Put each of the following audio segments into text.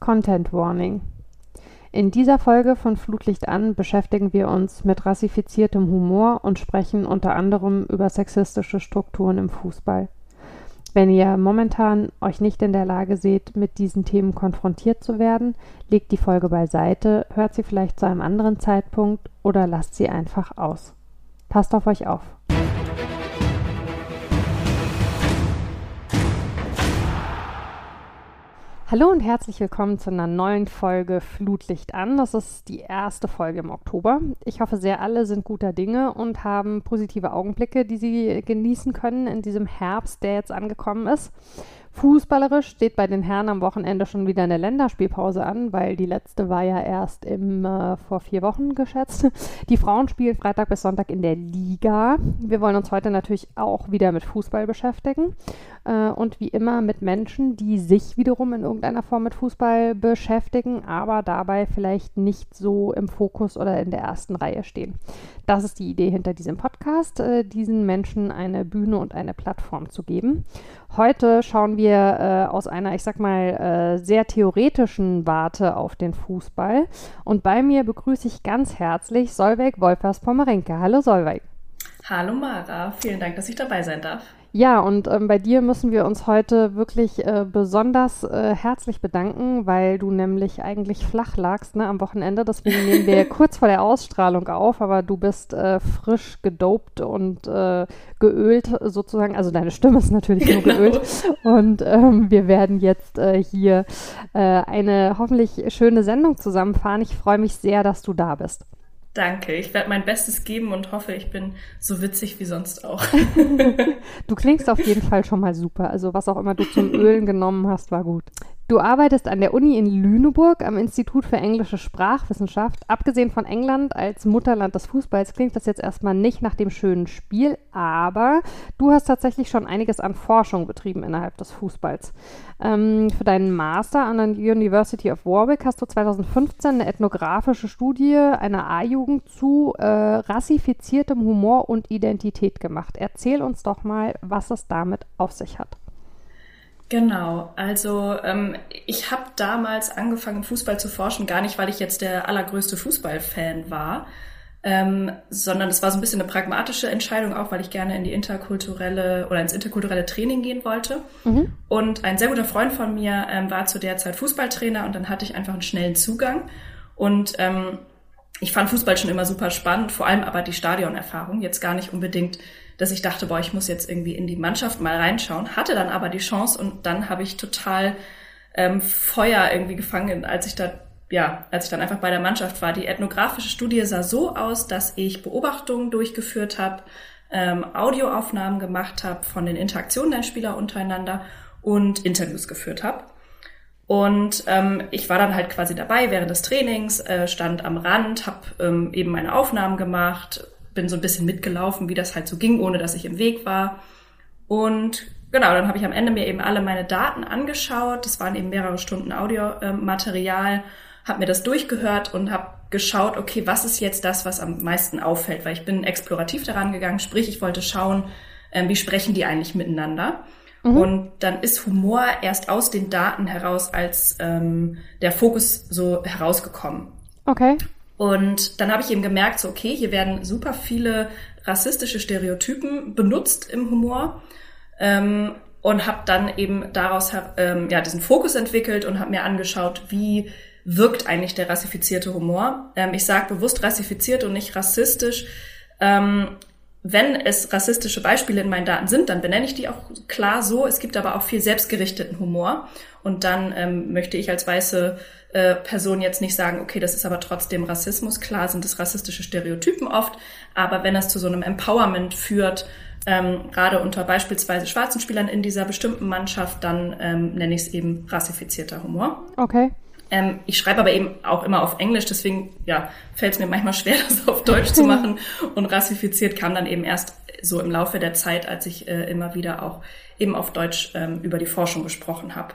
Content Warning. In dieser Folge von Flutlicht an beschäftigen wir uns mit rassifiziertem Humor und sprechen unter anderem über sexistische Strukturen im Fußball. Wenn ihr momentan euch nicht in der Lage seht, mit diesen Themen konfrontiert zu werden, legt die Folge beiseite, hört sie vielleicht zu einem anderen Zeitpunkt oder lasst sie einfach aus. Passt auf euch auf. Hallo und herzlich willkommen zu einer neuen Folge Flutlicht an. Das ist die erste Folge im Oktober. Ich hoffe sehr, alle sind guter Dinge und haben positive Augenblicke, die sie genießen können in diesem Herbst, der jetzt angekommen ist. Fußballerisch steht bei den Herren am Wochenende schon wieder eine Länderspielpause an, weil die letzte war ja erst im, äh, vor vier Wochen geschätzt. Die Frauen spielen Freitag bis Sonntag in der Liga. Wir wollen uns heute natürlich auch wieder mit Fußball beschäftigen äh, und wie immer mit Menschen, die sich wiederum in irgendeiner Form mit Fußball beschäftigen, aber dabei vielleicht nicht so im Fokus oder in der ersten Reihe stehen. Das ist die Idee hinter diesem Podcast, äh, diesen Menschen eine Bühne und eine Plattform zu geben. Heute schauen wir äh, aus einer, ich sag mal, äh, sehr theoretischen Warte auf den Fußball. Und bei mir begrüße ich ganz herzlich Solveig Wolfers-Pommerenke. Hallo Solveig. Hallo Mara, vielen Dank, dass ich dabei sein darf. Ja, und ähm, bei dir müssen wir uns heute wirklich äh, besonders äh, herzlich bedanken, weil du nämlich eigentlich flach lagst ne, am Wochenende. Deswegen nehmen wir kurz vor der Ausstrahlung auf, aber du bist äh, frisch gedopt und äh, geölt sozusagen. Also deine Stimme ist natürlich genau. nur geölt. Und ähm, wir werden jetzt äh, hier äh, eine hoffentlich schöne Sendung zusammenfahren. Ich freue mich sehr, dass du da bist. Danke, ich werde mein Bestes geben und hoffe, ich bin so witzig wie sonst auch. du klingst auf jeden Fall schon mal super. Also was auch immer du zum Ölen genommen hast, war gut. Du arbeitest an der Uni in Lüneburg am Institut für englische Sprachwissenschaft. Abgesehen von England als Mutterland des Fußballs klingt das jetzt erstmal nicht nach dem schönen Spiel, aber du hast tatsächlich schon einiges an Forschung betrieben innerhalb des Fußballs. Ähm, für deinen Master an der University of Warwick hast du 2015 eine ethnografische Studie einer A-Jugend zu äh, rassifiziertem Humor und Identität gemacht. Erzähl uns doch mal, was es damit auf sich hat. Genau, also ähm, ich habe damals angefangen, Fußball zu forschen, gar nicht, weil ich jetzt der allergrößte Fußballfan war, ähm, sondern es war so ein bisschen eine pragmatische Entscheidung auch, weil ich gerne in die interkulturelle oder ins interkulturelle Training gehen wollte. Mhm. Und ein sehr guter Freund von mir ähm, war zu der Zeit Fußballtrainer und dann hatte ich einfach einen schnellen Zugang. Und ähm, ich fand Fußball schon immer super spannend, vor allem aber die Stadionerfahrung, jetzt gar nicht unbedingt dass ich dachte, boah, ich muss jetzt irgendwie in die Mannschaft mal reinschauen, hatte dann aber die Chance und dann habe ich total ähm, Feuer irgendwie gefangen, als ich da ja, als ich dann einfach bei der Mannschaft war. Die ethnografische Studie sah so aus, dass ich Beobachtungen durchgeführt habe, ähm, Audioaufnahmen gemacht habe von den Interaktionen der Spieler untereinander und Interviews geführt habe. Und ähm, ich war dann halt quasi dabei während des Trainings, äh, stand am Rand, habe ähm, eben meine Aufnahmen gemacht, bin so ein bisschen mitgelaufen, wie das halt so ging, ohne dass ich im Weg war. Und genau, dann habe ich am Ende mir eben alle meine Daten angeschaut. Das waren eben mehrere Stunden Audiomaterial, habe mir das durchgehört und habe geschaut, okay, was ist jetzt das, was am meisten auffällt? Weil ich bin explorativ daran gegangen, sprich, ich wollte schauen, äh, wie sprechen die eigentlich miteinander. Mhm. Und dann ist Humor erst aus den Daten heraus als ähm, der Fokus so herausgekommen. Okay. Und dann habe ich eben gemerkt, so okay, hier werden super viele rassistische Stereotypen benutzt im Humor. Ähm, und habe dann eben daraus ähm, ja diesen Fokus entwickelt und habe mir angeschaut, wie wirkt eigentlich der rassifizierte Humor. Ähm, ich sage bewusst rassifiziert und nicht rassistisch. Ähm, wenn es rassistische Beispiele in meinen Daten sind, dann benenne ich die auch klar so. Es gibt aber auch viel selbstgerichteten Humor. Und dann ähm, möchte ich als weiße äh, Person jetzt nicht sagen, okay, das ist aber trotzdem Rassismus. Klar sind es rassistische Stereotypen oft, aber wenn es zu so einem Empowerment führt, ähm, gerade unter beispielsweise schwarzen Spielern in dieser bestimmten Mannschaft, dann ähm, nenne ich es eben rassifizierter Humor. Okay. Ähm, ich schreibe aber eben auch immer auf Englisch, deswegen ja, fällt es mir manchmal schwer, das auf Deutsch zu machen. Und rassifiziert kam dann eben erst so im Laufe der Zeit, als ich äh, immer wieder auch eben auf Deutsch ähm, über die Forschung gesprochen habe.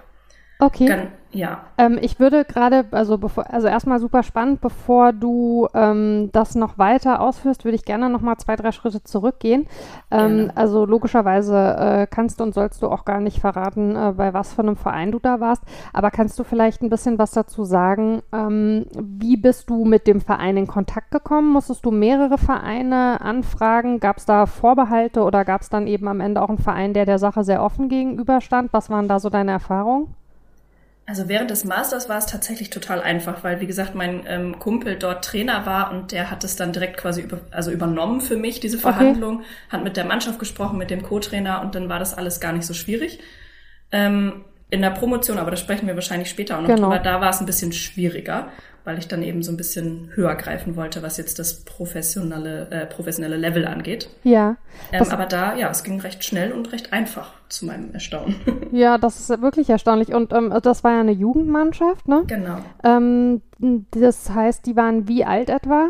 Okay. Gan ja. Ähm, ich würde gerade, also bevor, also erstmal super spannend, bevor du ähm, das noch weiter ausführst, würde ich gerne nochmal zwei, drei Schritte zurückgehen. Ähm, also logischerweise äh, kannst du und sollst du auch gar nicht verraten, äh, bei was für einem Verein du da warst. Aber kannst du vielleicht ein bisschen was dazu sagen? Ähm, wie bist du mit dem Verein in Kontakt gekommen? Musstest du mehrere Vereine anfragen? Gab es da Vorbehalte oder gab es dann eben am Ende auch einen Verein, der der Sache sehr offen gegenüberstand? Was waren da so deine Erfahrungen? Also während des Masters war es tatsächlich total einfach, weil wie gesagt mein ähm, Kumpel dort Trainer war und der hat es dann direkt quasi über, also übernommen für mich diese Verhandlung, okay. hat mit der Mannschaft gesprochen, mit dem Co-Trainer und dann war das alles gar nicht so schwierig. Ähm, in der Promotion, aber da sprechen wir wahrscheinlich später auch noch genau. drüber, da war es ein bisschen schwieriger weil ich dann eben so ein bisschen höher greifen wollte, was jetzt das professionelle, äh, professionelle Level angeht. Ja. Ähm, aber da, ja, es ging recht schnell und recht einfach zu meinem Erstaunen. Ja, das ist wirklich erstaunlich. Und ähm, das war ja eine Jugendmannschaft, ne? Genau. Ähm, das heißt, die waren wie alt etwa?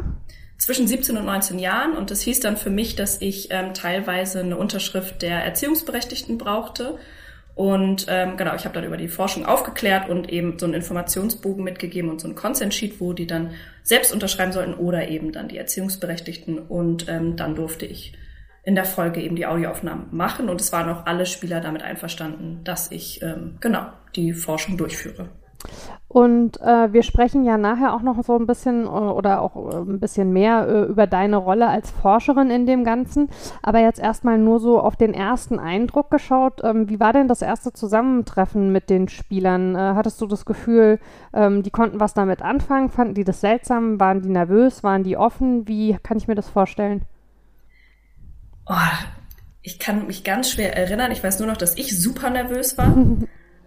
Zwischen 17 und 19 Jahren. Und das hieß dann für mich, dass ich ähm, teilweise eine Unterschrift der Erziehungsberechtigten brauchte und ähm, genau, ich habe dann über die Forschung aufgeklärt und eben so einen Informationsbogen mitgegeben und so einen Consent Sheet, wo die dann selbst unterschreiben sollten oder eben dann die Erziehungsberechtigten. Und ähm, dann durfte ich in der Folge eben die Audioaufnahmen machen und es waren auch alle Spieler damit einverstanden, dass ich ähm, genau die Forschung durchführe. Und äh, wir sprechen ja nachher auch noch so ein bisschen äh, oder auch äh, ein bisschen mehr äh, über deine Rolle als Forscherin in dem Ganzen. Aber jetzt erstmal nur so auf den ersten Eindruck geschaut. Ähm, wie war denn das erste Zusammentreffen mit den Spielern? Äh, hattest du das Gefühl, ähm, die konnten was damit anfangen? Fanden die das seltsam? Waren die nervös? Waren die offen? Wie kann ich mir das vorstellen? Oh, ich kann mich ganz schwer erinnern. Ich weiß nur noch, dass ich super nervös war.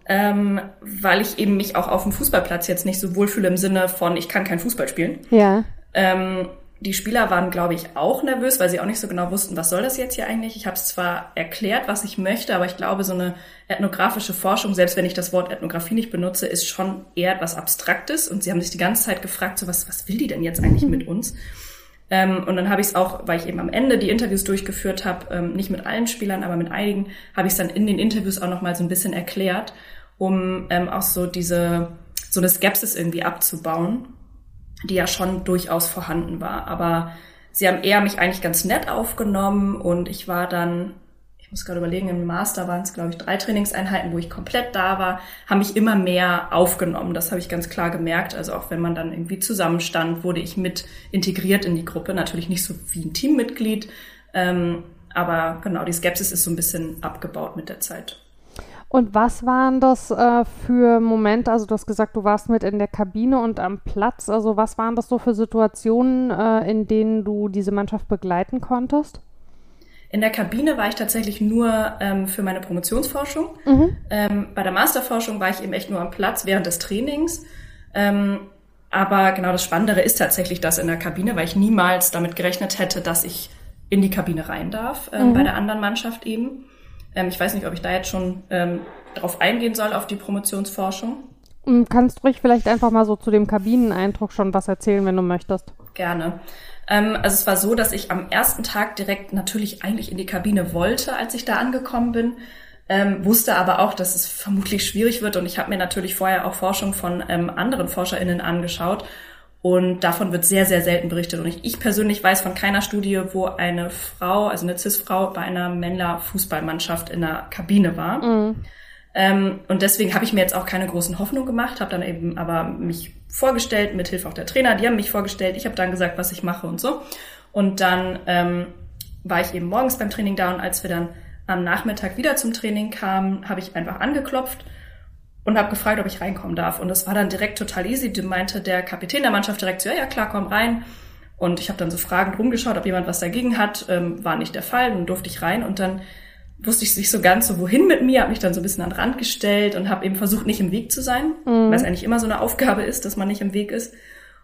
ähm, weil ich eben mich auch auf dem Fußballplatz jetzt nicht so wohlfühle im Sinne von, ich kann kein Fußball spielen. Ja. Ähm, die Spieler waren, glaube ich, auch nervös, weil sie auch nicht so genau wussten, was soll das jetzt hier eigentlich. Ich habe es zwar erklärt, was ich möchte, aber ich glaube, so eine ethnografische Forschung, selbst wenn ich das Wort Ethnographie nicht benutze, ist schon eher etwas Abstraktes. Und sie haben sich die ganze Zeit gefragt, so was, was will die denn jetzt eigentlich mit uns? Ähm, und dann habe ich es auch, weil ich eben am Ende die Interviews durchgeführt habe, ähm, nicht mit allen Spielern, aber mit einigen, habe ich es dann in den Interviews auch nochmal so ein bisschen erklärt um ähm, auch so diese, so eine Skepsis irgendwie abzubauen, die ja schon durchaus vorhanden war. Aber sie haben eher mich eigentlich ganz nett aufgenommen und ich war dann, ich muss gerade überlegen, im Master waren es, glaube ich, drei Trainingseinheiten, wo ich komplett da war, haben mich immer mehr aufgenommen. Das habe ich ganz klar gemerkt. Also auch wenn man dann irgendwie zusammenstand, wurde ich mit integriert in die Gruppe. Natürlich nicht so wie ein Teammitglied. Ähm, aber genau, die Skepsis ist so ein bisschen abgebaut mit der Zeit. Und was waren das äh, für Momente? Also du hast gesagt, du warst mit in der Kabine und am Platz. Also was waren das so für Situationen, äh, in denen du diese Mannschaft begleiten konntest? In der Kabine war ich tatsächlich nur ähm, für meine Promotionsforschung. Mhm. Ähm, bei der Masterforschung war ich eben echt nur am Platz während des Trainings. Ähm, aber genau das Spannendere ist tatsächlich das in der Kabine, weil ich niemals damit gerechnet hätte, dass ich in die Kabine rein darf, äh, mhm. bei der anderen Mannschaft eben. Ähm, ich weiß nicht, ob ich da jetzt schon ähm, darauf eingehen soll, auf die Promotionsforschung. Mm, kannst du ruhig vielleicht einfach mal so zu dem Kabineneindruck schon was erzählen, wenn du möchtest? Gerne. Ähm, also es war so, dass ich am ersten Tag direkt natürlich eigentlich in die Kabine wollte, als ich da angekommen bin. Ähm, wusste aber auch, dass es vermutlich schwierig wird und ich habe mir natürlich vorher auch Forschung von ähm, anderen ForscherInnen angeschaut und davon wird sehr, sehr selten berichtet. Und ich, ich persönlich weiß von keiner Studie, wo eine Frau, also eine CIS-Frau, bei einer Männer-Fußballmannschaft in der Kabine war. Mhm. Ähm, und deswegen habe ich mir jetzt auch keine großen Hoffnungen gemacht, habe dann eben aber mich vorgestellt, mit Hilfe auch der Trainer, die haben mich vorgestellt, ich habe dann gesagt, was ich mache und so. Und dann ähm, war ich eben morgens beim Training da und als wir dann am Nachmittag wieder zum Training kamen, habe ich einfach angeklopft und habe gefragt, ob ich reinkommen darf. Und das war dann direkt total easy. Die meinte der Kapitän der Mannschaft direkt so, ja, ja klar, komm rein. Und ich habe dann so fragend rumgeschaut, ob jemand was dagegen hat. Ähm, war nicht der Fall. Dann durfte ich rein und dann wusste ich nicht so ganz so, wohin mit mir, habe mich dann so ein bisschen an den Rand gestellt und habe eben versucht, nicht im Weg zu sein, mhm. weil es eigentlich immer so eine Aufgabe ist, dass man nicht im Weg ist.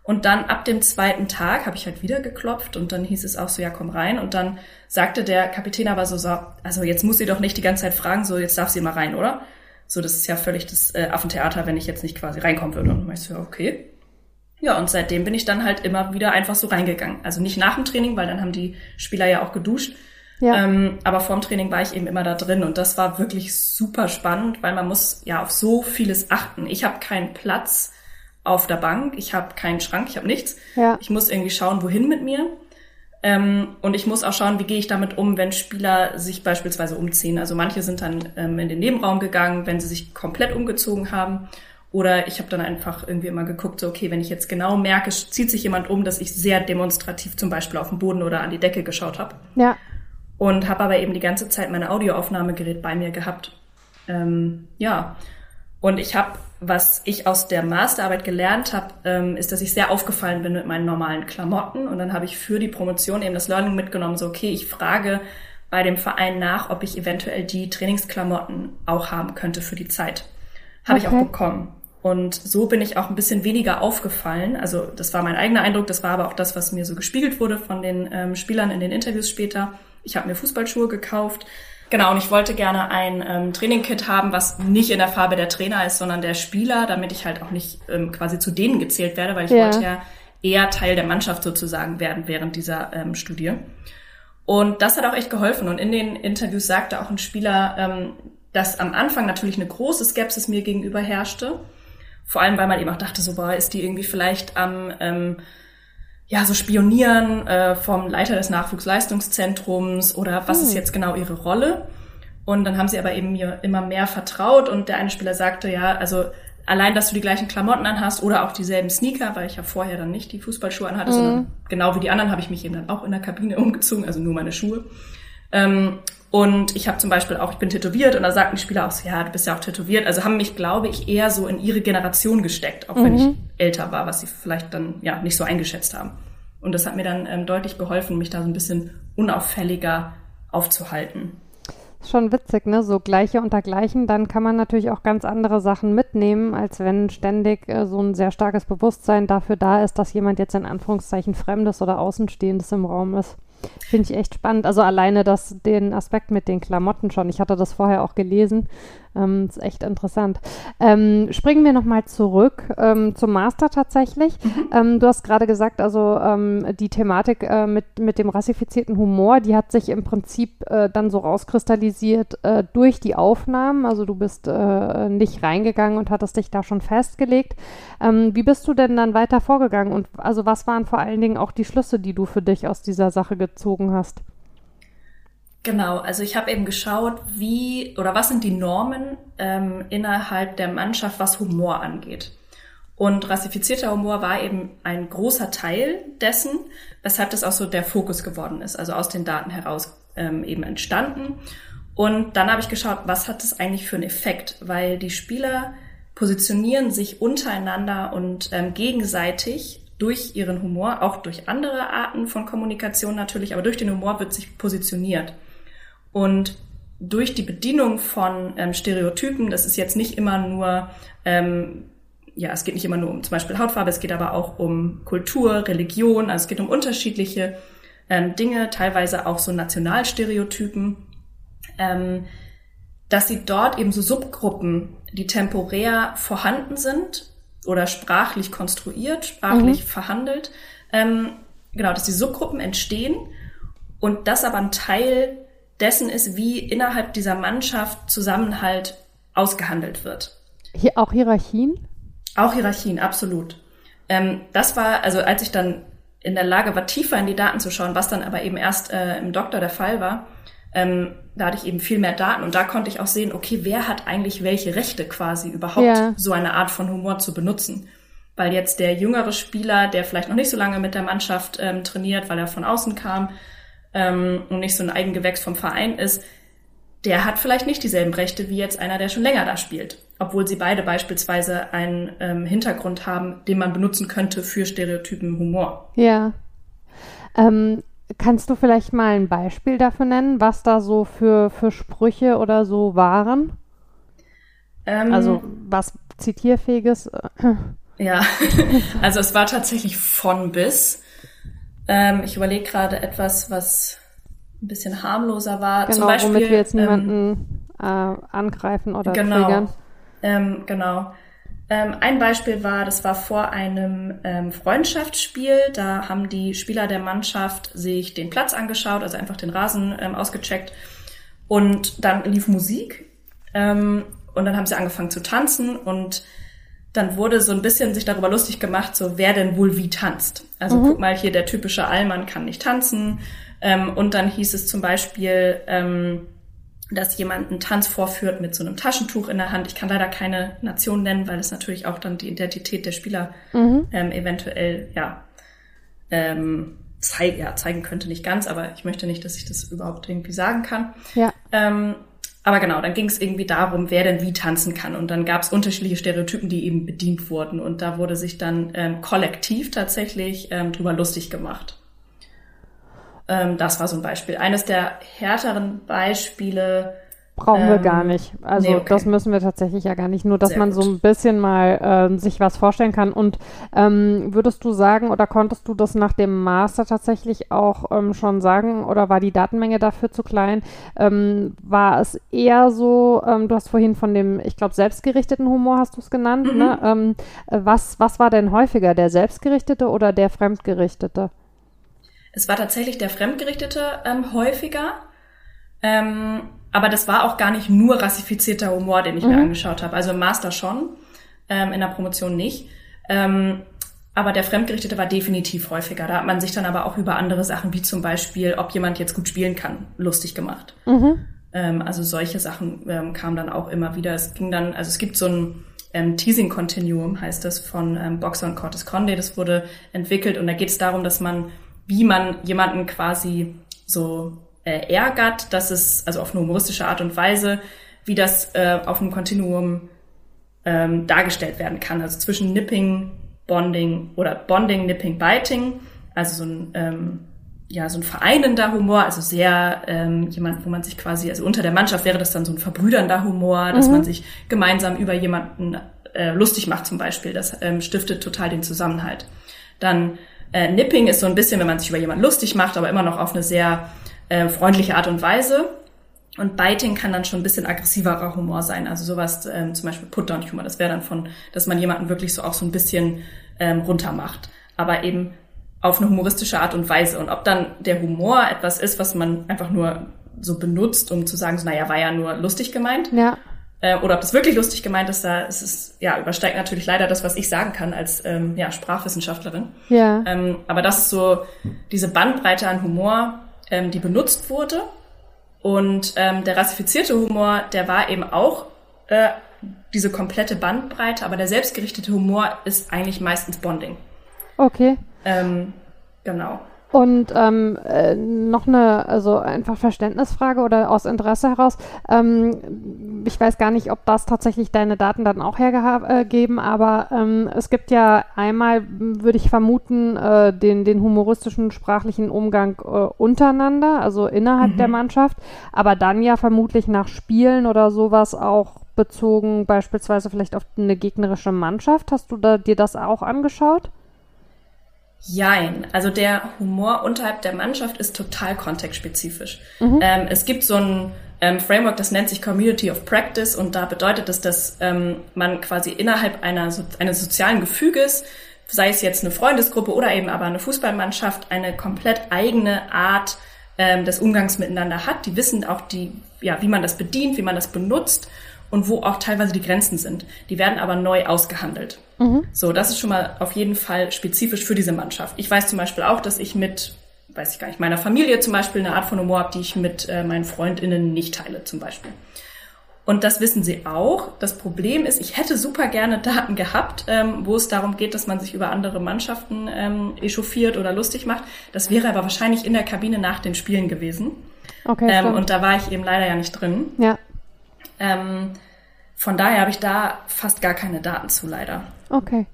Und dann ab dem zweiten Tag habe ich halt wieder geklopft und dann hieß es auch so, ja, komm rein. Und dann sagte der Kapitän aber so, so also jetzt muss sie doch nicht die ganze Zeit fragen, so jetzt darf sie mal rein, oder? So, das ist ja völlig das äh, Affentheater, wenn ich jetzt nicht quasi reinkommen würde. Und dann ich so, okay. Ja, und seitdem bin ich dann halt immer wieder einfach so reingegangen. Also nicht nach dem Training, weil dann haben die Spieler ja auch geduscht. Ja. Ähm, aber vorm Training war ich eben immer da drin und das war wirklich super spannend, weil man muss ja auf so vieles achten. Ich habe keinen Platz auf der Bank, ich habe keinen Schrank, ich habe nichts. Ja. Ich muss irgendwie schauen, wohin mit mir. Ähm, und ich muss auch schauen, wie gehe ich damit um, wenn Spieler sich beispielsweise umziehen. Also manche sind dann ähm, in den Nebenraum gegangen, wenn sie sich komplett umgezogen haben. Oder ich habe dann einfach irgendwie immer geguckt, so okay, wenn ich jetzt genau merke, zieht sich jemand um, dass ich sehr demonstrativ zum Beispiel auf den Boden oder an die Decke geschaut habe. Ja. Und habe aber eben die ganze Zeit meine Audioaufnahmegerät bei mir gehabt. Ähm, ja. Und ich habe, was ich aus der Masterarbeit gelernt habe, ähm, ist, dass ich sehr aufgefallen bin mit meinen normalen Klamotten. Und dann habe ich für die Promotion eben das Learning mitgenommen, so okay, ich frage bei dem Verein nach, ob ich eventuell die Trainingsklamotten auch haben könnte für die Zeit. Habe okay. ich auch bekommen. Und so bin ich auch ein bisschen weniger aufgefallen. Also das war mein eigener Eindruck, das war aber auch das, was mir so gespiegelt wurde von den ähm, Spielern in den Interviews später. Ich habe mir Fußballschuhe gekauft. Genau, und ich wollte gerne ein ähm, Trainingkit haben, was nicht in der Farbe der Trainer ist, sondern der Spieler, damit ich halt auch nicht ähm, quasi zu denen gezählt werde, weil ich ja. wollte ja eher Teil der Mannschaft sozusagen werden während dieser ähm, Studie. Und das hat auch echt geholfen. Und in den Interviews sagte auch ein Spieler, ähm, dass am Anfang natürlich eine große Skepsis mir gegenüber herrschte vor allem, weil man eben auch dachte, so, boah, ist die irgendwie vielleicht am, ähm, ja, so spionieren äh, vom Leiter des Nachwuchsleistungszentrums oder was hm. ist jetzt genau ihre Rolle? Und dann haben sie aber eben mir immer mehr vertraut und der eine Spieler sagte, ja, also allein, dass du die gleichen Klamotten anhast oder auch dieselben Sneaker, weil ich ja vorher dann nicht die Fußballschuhe anhatte, mhm. sondern genau wie die anderen habe ich mich eben dann auch in der Kabine umgezogen, also nur meine Schuhe. Ähm, und ich habe zum Beispiel auch, ich bin tätowiert und da sagten die Spieler auch so, ja, du bist ja auch tätowiert. Also haben mich, glaube ich, eher so in ihre Generation gesteckt, auch mhm. wenn ich älter war, was sie vielleicht dann ja nicht so eingeschätzt haben. Und das hat mir dann ähm, deutlich geholfen, mich da so ein bisschen unauffälliger aufzuhalten. Schon witzig, ne? So gleiche unter gleichen, dann kann man natürlich auch ganz andere Sachen mitnehmen, als wenn ständig äh, so ein sehr starkes Bewusstsein dafür da ist, dass jemand jetzt in Anführungszeichen Fremdes oder Außenstehendes im Raum ist. Finde ich echt spannend. Also alleine das, den Aspekt mit den Klamotten schon. Ich hatte das vorher auch gelesen. Ähm, ist echt interessant. Ähm, springen wir nochmal zurück ähm, zum Master tatsächlich. Mhm. Ähm, du hast gerade gesagt, also ähm, die Thematik äh, mit, mit dem rassifizierten Humor, die hat sich im Prinzip äh, dann so rauskristallisiert äh, durch die Aufnahmen. Also du bist äh, nicht reingegangen und hattest dich da schon festgelegt. Ähm, wie bist du denn dann weiter vorgegangen und also was waren vor allen Dingen auch die Schlüsse, die du für dich aus dieser Sache gezogen hast? Genau, also ich habe eben geschaut, wie oder was sind die Normen ähm, innerhalb der Mannschaft, was Humor angeht. Und rassifizierter Humor war eben ein großer Teil dessen, weshalb das auch so der Fokus geworden ist, also aus den Daten heraus ähm, eben entstanden. Und dann habe ich geschaut, was hat das eigentlich für einen Effekt, weil die Spieler positionieren sich untereinander und ähm, gegenseitig durch ihren Humor, auch durch andere Arten von Kommunikation natürlich, aber durch den Humor wird sich positioniert. Und durch die Bedienung von ähm, Stereotypen, das ist jetzt nicht immer nur, ähm, ja, es geht nicht immer nur um zum Beispiel Hautfarbe, es geht aber auch um Kultur, Religion, also es geht um unterschiedliche ähm, Dinge, teilweise auch so Nationalstereotypen, ähm, dass sie dort eben so Subgruppen, die temporär vorhanden sind oder sprachlich konstruiert, sprachlich mhm. verhandelt, ähm, genau, dass die Subgruppen entstehen und das aber ein Teil dessen ist, wie innerhalb dieser Mannschaft Zusammenhalt ausgehandelt wird. Hier auch Hierarchien? Auch Hierarchien, absolut. Ähm, das war, also als ich dann in der Lage war, tiefer in die Daten zu schauen, was dann aber eben erst äh, im Doktor der Fall war, ähm, da hatte ich eben viel mehr Daten und da konnte ich auch sehen, okay, wer hat eigentlich welche Rechte quasi überhaupt ja. so eine Art von Humor zu benutzen. Weil jetzt der jüngere Spieler, der vielleicht noch nicht so lange mit der Mannschaft ähm, trainiert, weil er von außen kam, ähm, und nicht so ein Eigengewächs vom Verein ist, der hat vielleicht nicht dieselben Rechte wie jetzt einer, der schon länger da spielt. Obwohl sie beide beispielsweise einen ähm, Hintergrund haben, den man benutzen könnte für Stereotypen Humor. Ja. Ähm, kannst du vielleicht mal ein Beispiel dafür nennen, was da so für, für Sprüche oder so waren? Ähm, also was zitierfähiges? Ja, also es war tatsächlich von bis. Ähm, ich überlege gerade etwas, was ein bisschen harmloser war. Genau, Zum Beispiel, womit wir jetzt niemanden ähm, äh, angreifen oder genau, triggern. Ähm, genau. Ähm, ein Beispiel war, das war vor einem ähm, Freundschaftsspiel. Da haben die Spieler der Mannschaft sich den Platz angeschaut, also einfach den Rasen ähm, ausgecheckt. Und dann lief Musik. Ähm, und dann haben sie angefangen zu tanzen und dann wurde so ein bisschen sich darüber lustig gemacht, so wer denn wohl wie tanzt. Also mhm. guck mal, hier der typische Allmann kann nicht tanzen. Ähm, und dann hieß es zum Beispiel, ähm, dass jemand einen Tanz vorführt mit so einem Taschentuch in der Hand. Ich kann leider keine Nation nennen, weil es natürlich auch dann die Identität der Spieler mhm. ähm, eventuell ja, ähm, zeig, ja, zeigen könnte. Nicht ganz, aber ich möchte nicht, dass ich das überhaupt irgendwie sagen kann. Ja. Ähm, aber genau, dann ging es irgendwie darum, wer denn wie tanzen kann. Und dann gab es unterschiedliche Stereotypen, die eben bedient wurden. Und da wurde sich dann ähm, kollektiv tatsächlich ähm, drüber lustig gemacht. Ähm, das war so ein Beispiel. Eines der härteren Beispiele. Brauchen ähm, wir gar ähm, nicht. Also nee, okay. das müssen wir tatsächlich ja gar nicht. Nur, dass Sehr man gut. so ein bisschen mal äh, sich was vorstellen kann. Und ähm, würdest du sagen oder konntest du das nach dem Master tatsächlich auch ähm, schon sagen oder war die Datenmenge dafür zu klein? Ähm, war es eher so, ähm, du hast vorhin von dem, ich glaube, selbstgerichteten Humor hast du es genannt. Mhm. Ne? Was, was war denn häufiger, der selbstgerichtete oder der fremdgerichtete? Es war tatsächlich der Fremdgerichtete ähm, häufiger. Ähm, aber das war auch gar nicht nur rassifizierter Humor, den ich mhm. mir angeschaut habe. Also im Master schon, ähm, in der Promotion nicht. Ähm, aber der Fremdgerichtete war definitiv häufiger. Da hat man sich dann aber auch über andere Sachen, wie zum Beispiel, ob jemand jetzt gut spielen kann, lustig gemacht. Mhm. Ähm, also solche Sachen ähm, kamen dann auch immer wieder. Es ging dann, also es gibt so ein ähm, Teasing Continuum, heißt das, von ähm, Boxer und Cortes Conde. Das wurde entwickelt und da geht es darum, dass man wie man jemanden quasi so äh, ärgert, dass es, also auf eine humoristische Art und Weise, wie das äh, auf einem Kontinuum ähm, dargestellt werden kann. Also zwischen Nipping, Bonding oder Bonding, Nipping, Biting. Also so ein, ähm, ja, so ein vereinender Humor, also sehr ähm, jemand, wo man sich quasi, also unter der Mannschaft wäre das dann so ein verbrüdernder Humor, dass mhm. man sich gemeinsam über jemanden äh, lustig macht zum Beispiel. Das ähm, stiftet total den Zusammenhalt. Dann äh, Nipping ist so ein bisschen, wenn man sich über jemanden lustig macht, aber immer noch auf eine sehr äh, freundliche Art und Weise. Und Biting kann dann schon ein bisschen aggressiverer Humor sein. Also sowas, ähm, zum Beispiel Put-Down-Humor. Das wäre dann von, dass man jemanden wirklich so auch so ein bisschen ähm, runter macht. Aber eben auf eine humoristische Art und Weise. Und ob dann der Humor etwas ist, was man einfach nur so benutzt, um zu sagen, so, naja, war ja nur lustig gemeint. Ja äh, oder ob das wirklich lustig gemeint ist, da ist es, ja, übersteigt natürlich leider das, was ich sagen kann als ähm, ja, Sprachwissenschaftlerin. Ja. Ähm, aber das ist so diese Bandbreite an Humor, ähm, die benutzt wurde. Und ähm, der rassifizierte Humor, der war eben auch äh, diese komplette Bandbreite, aber der selbstgerichtete Humor ist eigentlich meistens Bonding. Okay. Ähm, genau. Und ähm, äh, noch eine, also einfach Verständnisfrage oder aus Interesse heraus. Ähm, ich weiß gar nicht, ob das tatsächlich deine Daten dann auch hergeben, aber ähm, es gibt ja einmal, würde ich vermuten, äh, den, den humoristischen sprachlichen Umgang äh, untereinander, also innerhalb mhm. der Mannschaft, aber dann ja vermutlich nach Spielen oder sowas auch bezogen, beispielsweise vielleicht auf eine gegnerische Mannschaft. Hast du da, dir das auch angeschaut? Jein. Also der Humor unterhalb der Mannschaft ist total kontextspezifisch. Mhm. Ähm, es gibt so ein ähm, Framework, das nennt sich Community of Practice und da bedeutet es, dass ähm, man quasi innerhalb einer so, eines sozialen Gefüges, sei es jetzt eine Freundesgruppe oder eben aber eine Fußballmannschaft, eine komplett eigene Art ähm, des Umgangs miteinander hat. Die wissen auch die, ja, wie man das bedient, wie man das benutzt und wo auch teilweise die Grenzen sind. Die werden aber neu ausgehandelt. Mhm. So, das ist schon mal auf jeden Fall spezifisch für diese Mannschaft. Ich weiß zum Beispiel auch, dass ich mit, weiß ich gar nicht, meiner Familie zum Beispiel eine Art von Humor habe, die ich mit äh, meinen FreundInnen nicht teile, zum Beispiel. Und das wissen sie auch. Das Problem ist, ich hätte super gerne Daten gehabt, ähm, wo es darum geht, dass man sich über andere Mannschaften ähm, echauffiert oder lustig macht. Das wäre aber wahrscheinlich in der Kabine nach den Spielen gewesen. Okay. Ähm, und da war ich eben leider ja nicht drin. Ja. Ähm, von daher habe ich da fast gar keine Daten zu, leider. Okay.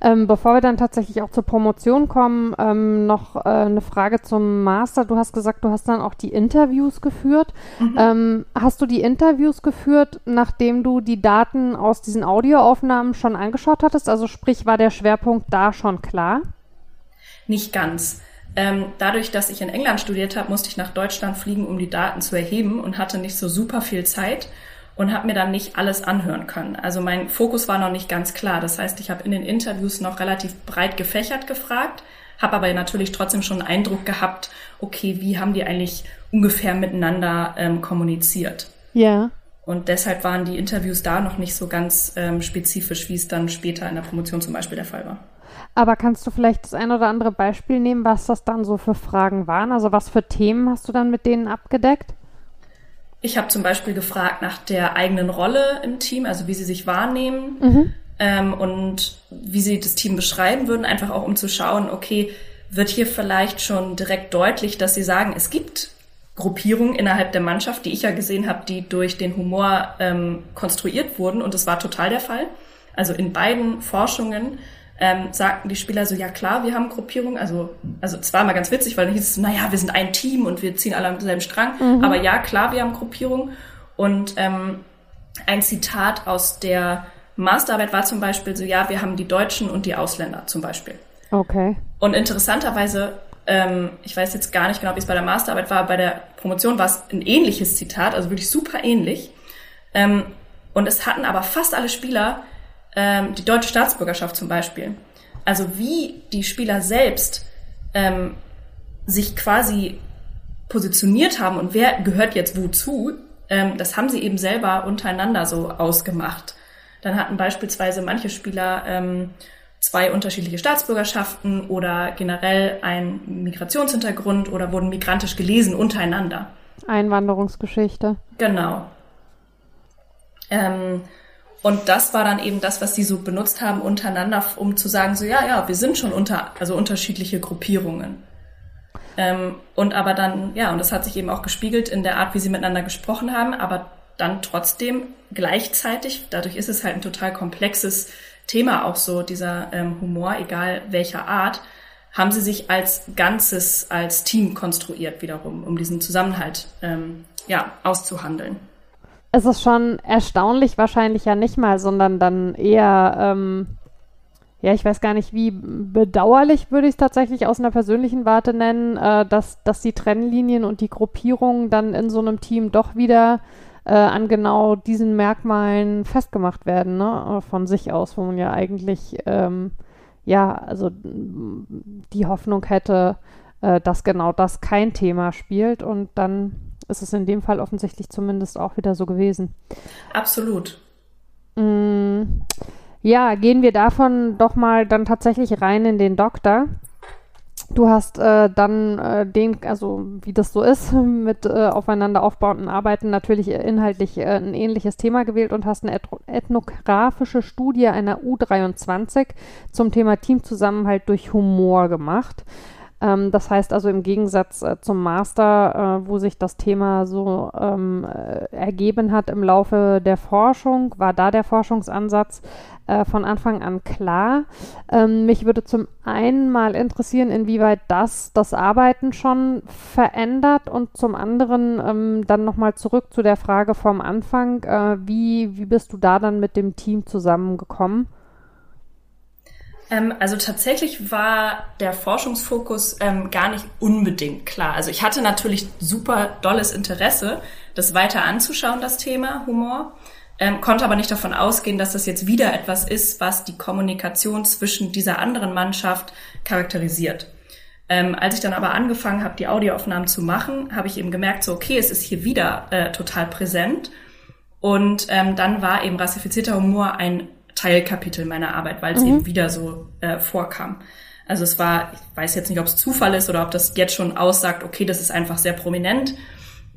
Ähm, bevor wir dann tatsächlich auch zur Promotion kommen, ähm, noch äh, eine Frage zum Master. Du hast gesagt, du hast dann auch die Interviews geführt. Mhm. Ähm, hast du die Interviews geführt, nachdem du die Daten aus diesen Audioaufnahmen schon angeschaut hattest? Also sprich, war der Schwerpunkt da schon klar? Nicht ganz. Ähm, dadurch, dass ich in England studiert habe, musste ich nach Deutschland fliegen, um die Daten zu erheben und hatte nicht so super viel Zeit. Und habe mir dann nicht alles anhören können. Also mein Fokus war noch nicht ganz klar. Das heißt, ich habe in den Interviews noch relativ breit gefächert gefragt, habe aber natürlich trotzdem schon einen Eindruck gehabt, okay, wie haben die eigentlich ungefähr miteinander ähm, kommuniziert? Ja. Und deshalb waren die Interviews da noch nicht so ganz ähm, spezifisch, wie es dann später in der Promotion zum Beispiel der Fall war. Aber kannst du vielleicht das ein oder andere Beispiel nehmen, was das dann so für Fragen waren? Also was für Themen hast du dann mit denen abgedeckt? Ich habe zum Beispiel gefragt nach der eigenen Rolle im Team, also wie sie sich wahrnehmen mhm. ähm, und wie sie das Team beschreiben würden, einfach auch um zu schauen, okay, wird hier vielleicht schon direkt deutlich, dass sie sagen, es gibt Gruppierungen innerhalb der Mannschaft, die ich ja gesehen habe, die durch den Humor ähm, konstruiert wurden und das war total der Fall. Also in beiden Forschungen ähm, sagten die Spieler so, ja klar, wir haben Gruppierung. Also, also es war mal ganz witzig, weil dann hieß es, naja, wir sind ein Team und wir ziehen alle am selben Strang. Mhm. Aber ja, klar, wir haben Gruppierung. Und ähm, ein Zitat aus der Masterarbeit war zum Beispiel so, ja, wir haben die Deutschen und die Ausländer zum Beispiel. Okay. Und interessanterweise, ähm, ich weiß jetzt gar nicht genau, wie es bei der Masterarbeit war, bei der Promotion war es ein ähnliches Zitat, also wirklich super ähnlich. Ähm, und es hatten aber fast alle Spieler ähm, die deutsche Staatsbürgerschaft zum Beispiel. Also wie die Spieler selbst ähm, sich quasi positioniert haben und wer gehört jetzt wozu, ähm, das haben sie eben selber untereinander so ausgemacht. Dann hatten beispielsweise manche Spieler ähm, zwei unterschiedliche Staatsbürgerschaften oder generell einen Migrationshintergrund oder wurden migrantisch gelesen untereinander. Einwanderungsgeschichte. Genau. Ähm, und das war dann eben das, was sie so benutzt haben untereinander, um zu sagen, so ja, ja, wir sind schon unter, also unterschiedliche Gruppierungen. Ähm, und aber dann, ja, und das hat sich eben auch gespiegelt in der Art, wie sie miteinander gesprochen haben, aber dann trotzdem gleichzeitig, dadurch ist es halt ein total komplexes Thema, auch so dieser ähm, Humor, egal welcher Art, haben sie sich als Ganzes, als Team konstruiert wiederum, um diesen Zusammenhalt ähm, ja, auszuhandeln es ist schon erstaunlich, wahrscheinlich ja nicht mal, sondern dann eher, ähm, ja, ich weiß gar nicht, wie bedauerlich würde ich es tatsächlich aus einer persönlichen Warte nennen, äh, dass, dass die Trennlinien und die Gruppierungen dann in so einem Team doch wieder äh, an genau diesen Merkmalen festgemacht werden, ne? von sich aus, wo man ja eigentlich, ähm, ja, also die Hoffnung hätte, äh, dass genau das kein Thema spielt und dann ist es in dem Fall offensichtlich zumindest auch wieder so gewesen. Absolut. Mm, ja, gehen wir davon doch mal dann tatsächlich rein in den Doktor. Du hast äh, dann äh, den, also wie das so ist, mit äh, aufeinander aufbauenden Arbeiten natürlich inhaltlich äh, ein ähnliches Thema gewählt und hast eine ethnografische Studie einer U23 zum Thema Teamzusammenhalt durch Humor gemacht. Ähm, das heißt also im Gegensatz äh, zum Master, äh, wo sich das Thema so ähm, äh, ergeben hat im Laufe der Forschung, war da der Forschungsansatz äh, von Anfang an klar. Ähm, mich würde zum einen mal interessieren, inwieweit das das Arbeiten schon verändert und zum anderen ähm, dann nochmal zurück zu der Frage vom Anfang, äh, wie, wie bist du da dann mit dem Team zusammengekommen? Ähm, also tatsächlich war der Forschungsfokus ähm, gar nicht unbedingt klar. Also ich hatte natürlich super dolles Interesse, das weiter anzuschauen, das Thema Humor, ähm, konnte aber nicht davon ausgehen, dass das jetzt wieder etwas ist, was die Kommunikation zwischen dieser anderen Mannschaft charakterisiert. Ähm, als ich dann aber angefangen habe, die Audioaufnahmen zu machen, habe ich eben gemerkt, so okay, es ist hier wieder äh, total präsent. Und ähm, dann war eben rassifizierter Humor ein Teilkapitel meiner Arbeit, weil es mhm. eben wieder so äh, vorkam. Also es war, ich weiß jetzt nicht, ob es Zufall ist oder ob das jetzt schon aussagt, okay, das ist einfach sehr prominent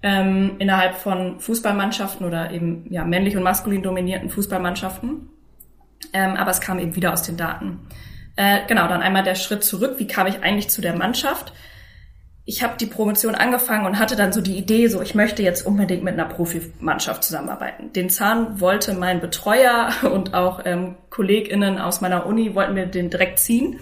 ähm, innerhalb von Fußballmannschaften oder eben ja männlich und maskulin dominierten Fußballmannschaften. Ähm, aber es kam eben wieder aus den Daten. Äh, genau, dann einmal der Schritt zurück. Wie kam ich eigentlich zu der Mannschaft? Ich habe die Promotion angefangen und hatte dann so die Idee, so ich möchte jetzt unbedingt mit einer Profimannschaft zusammenarbeiten. Den Zahn wollte mein Betreuer und auch ähm, KollegInnen aus meiner Uni wollten mir den direkt ziehen,